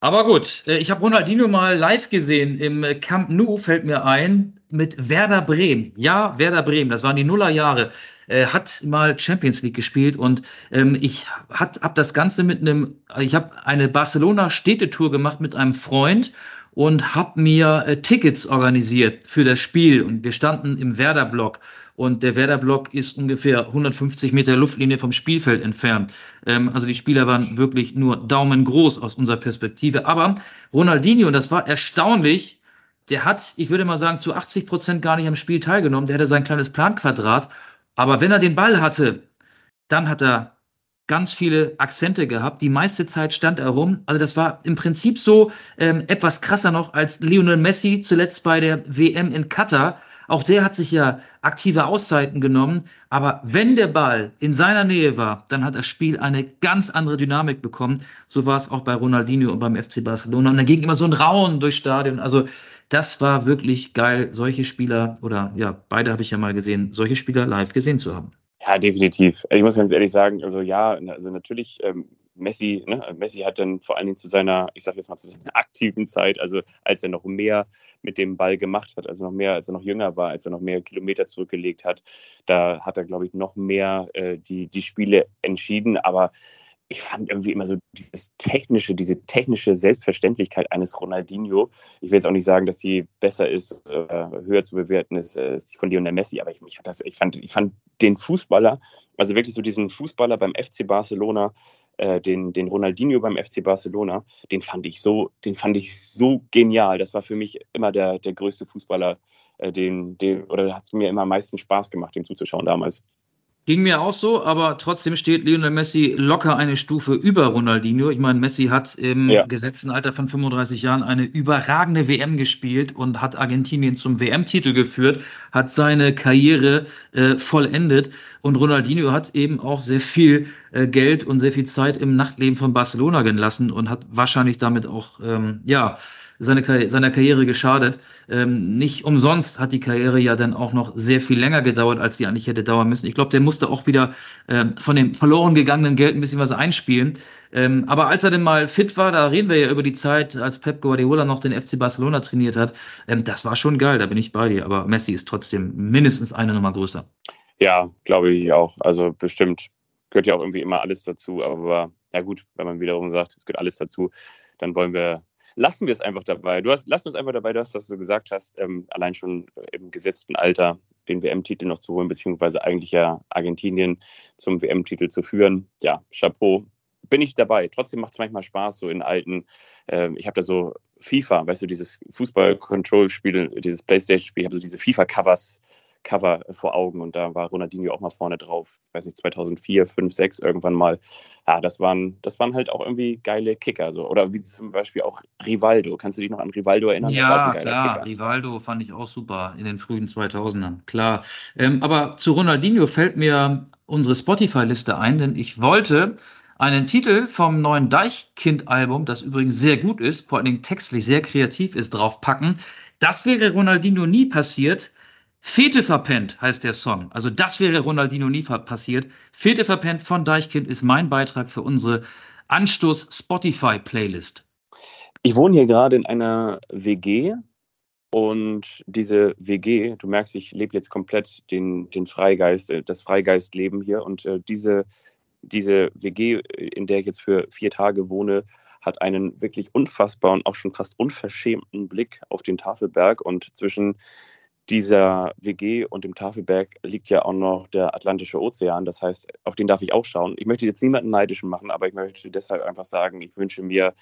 Aber gut, äh, ich habe Ronaldinho mal live gesehen im Camp Nou, fällt mir ein, mit Werder Bremen. Ja, Werder Bremen, das waren die Nullerjahre. Äh, hat mal Champions League gespielt und ähm, ich hat, hab das Ganze mit einem, ich habe eine Barcelona-Städtetour gemacht mit einem Freund und habe mir äh, Tickets organisiert für das Spiel und wir standen im Werder-Block und der Werder-Block ist ungefähr 150 Meter Luftlinie vom Spielfeld entfernt. Ähm, also die Spieler waren wirklich nur daumengroß aus unserer Perspektive. Aber Ronaldinho, und das war erstaunlich, der hat, ich würde mal sagen, zu 80 Prozent gar nicht am Spiel teilgenommen. Der hatte sein kleines Planquadrat Aber wenn er den Ball hatte, dann hat er ganz viele Akzente gehabt. Die meiste Zeit stand er rum. Also das war im Prinzip so ähm, etwas krasser noch als Lionel Messi zuletzt bei der WM in Katar. Auch der hat sich ja aktive Auszeiten genommen. Aber wenn der Ball in seiner Nähe war, dann hat das Spiel eine ganz andere Dynamik bekommen. So war es auch bei Ronaldinho und beim FC Barcelona. Und da ging immer so ein Rauen durchs Stadion. Also das war wirklich geil, solche Spieler oder ja, beide habe ich ja mal gesehen, solche Spieler live gesehen zu haben. Ja, definitiv. Ich muss ganz ehrlich sagen, also ja, also natürlich, ähm, Messi, ne, Messi hat dann vor allen Dingen zu seiner, ich sage jetzt mal zu seiner (laughs) aktiven Zeit, also als er noch mehr mit dem Ball gemacht hat, also noch mehr, als er noch jünger war, als er noch mehr Kilometer zurückgelegt hat, da hat er, glaube ich, noch mehr äh, die, die Spiele entschieden. Aber ich fand irgendwie immer so dieses technische, diese technische Selbstverständlichkeit eines Ronaldinho. Ich will jetzt auch nicht sagen, dass die besser ist, höher zu bewerten ist, ist die von Lionel Messi, aber ich, mich hat das, ich fand, ich fand den Fußballer, also wirklich so diesen Fußballer beim FC Barcelona, äh, den, den Ronaldinho beim FC Barcelona, den fand ich so, den fand ich so genial. Das war für mich immer der, der größte Fußballer, äh, den, den, oder hat mir immer am meisten Spaß gemacht, dem zuzuschauen damals. Ging mir auch so, aber trotzdem steht Lionel Messi locker eine Stufe über Ronaldinho. Ich meine, Messi hat im ja. gesetzten Alter von 35 Jahren eine überragende WM gespielt und hat Argentinien zum WM-Titel geführt, hat seine Karriere äh, vollendet. Und Ronaldinho hat eben auch sehr viel äh, Geld und sehr viel Zeit im Nachtleben von Barcelona gelassen und hat wahrscheinlich damit auch, ähm, ja, seine, seiner Karriere geschadet. Ähm, nicht umsonst hat die Karriere ja dann auch noch sehr viel länger gedauert, als die eigentlich hätte dauern müssen. Ich glaube, der musste auch wieder ähm, von dem verloren gegangenen Geld ein bisschen was einspielen. Ähm, aber als er denn mal fit war, da reden wir ja über die Zeit, als Pep Guardiola noch den FC Barcelona trainiert hat, ähm, das war schon geil, da bin ich bei dir. Aber Messi ist trotzdem mindestens eine Nummer größer. Ja, glaube ich auch. Also bestimmt gehört ja auch irgendwie immer alles dazu. Aber ja gut, wenn man wiederum sagt, es gehört alles dazu, dann wollen wir lassen wir es einfach dabei. Du hast, lass uns einfach dabei, dass, dass du gesagt hast, ähm, allein schon im gesetzten Alter den WM-Titel noch zu holen, beziehungsweise eigentlich ja Argentinien zum WM-Titel zu führen. Ja, Chapeau. Bin ich dabei. Trotzdem macht es manchmal Spaß, so in alten, äh, ich habe da so FIFA, weißt du, dieses Fußball-Control-Spiel, dieses Playstation-Spiel, ich habe so diese FIFA-Covers Cover vor Augen und da war Ronaldinho auch mal vorne drauf. Ich weiß nicht, 2004, 5, 6 irgendwann mal. Ja, das waren, das waren halt auch irgendwie geile Kicker. So. Oder wie zum Beispiel auch Rivaldo. Kannst du dich noch an Rivaldo erinnern? Ja, klar. Kicker. Rivaldo fand ich auch super in den frühen 2000ern. Klar. Ähm, aber zu Ronaldinho fällt mir unsere Spotify-Liste ein, denn ich wollte einen Titel vom neuen Deichkind-Album, das übrigens sehr gut ist, vor allen Dingen textlich sehr kreativ ist, draufpacken. Das wäre Ronaldinho nie passiert, Fete verpennt heißt der Song. Also das wäre Ronaldinho nie passiert. Fete verpennt von Deichkind ist mein Beitrag für unsere Anstoß Spotify Playlist. Ich wohne hier gerade in einer WG und diese WG, du merkst, ich lebe jetzt komplett den, den Freigeist, äh, das Freigeistleben hier und äh, diese, diese WG, in der ich jetzt für vier Tage wohne, hat einen wirklich unfassbaren, auch schon fast unverschämten Blick auf den Tafelberg und zwischen dieser WG und dem Tafelberg liegt ja auch noch der Atlantische Ozean. Das heißt, auf den darf ich auch schauen. Ich möchte jetzt niemanden neidisch machen, aber ich möchte deshalb einfach sagen, ich wünsche mir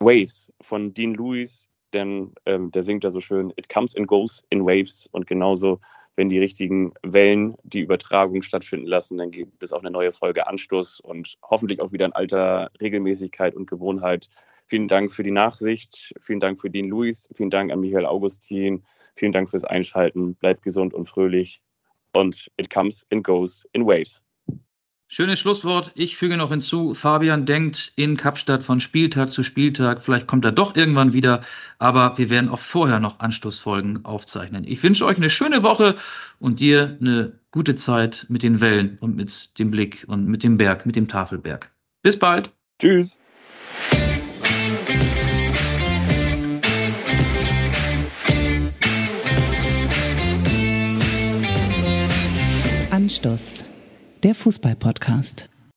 Waves von Dean Lewis, denn ähm, der singt da so schön, It comes and goes in waves. Und genauso, wenn die richtigen Wellen die Übertragung stattfinden lassen, dann gibt es auch eine neue Folge Anstoß und hoffentlich auch wieder in alter Regelmäßigkeit und Gewohnheit. Vielen Dank für die Nachsicht, vielen Dank für Dean Luis, vielen Dank an Michael Augustin, vielen Dank fürs Einschalten. Bleibt gesund und fröhlich. Und it comes and goes in waves. Schönes Schlusswort. Ich füge noch hinzu, Fabian denkt in Kapstadt von Spieltag zu Spieltag. Vielleicht kommt er doch irgendwann wieder, aber wir werden auch vorher noch Anstoßfolgen aufzeichnen. Ich wünsche euch eine schöne Woche und dir eine gute Zeit mit den Wellen und mit dem Blick und mit dem Berg, mit dem Tafelberg. Bis bald. Tschüss. Anstoß der Fußball-Podcast.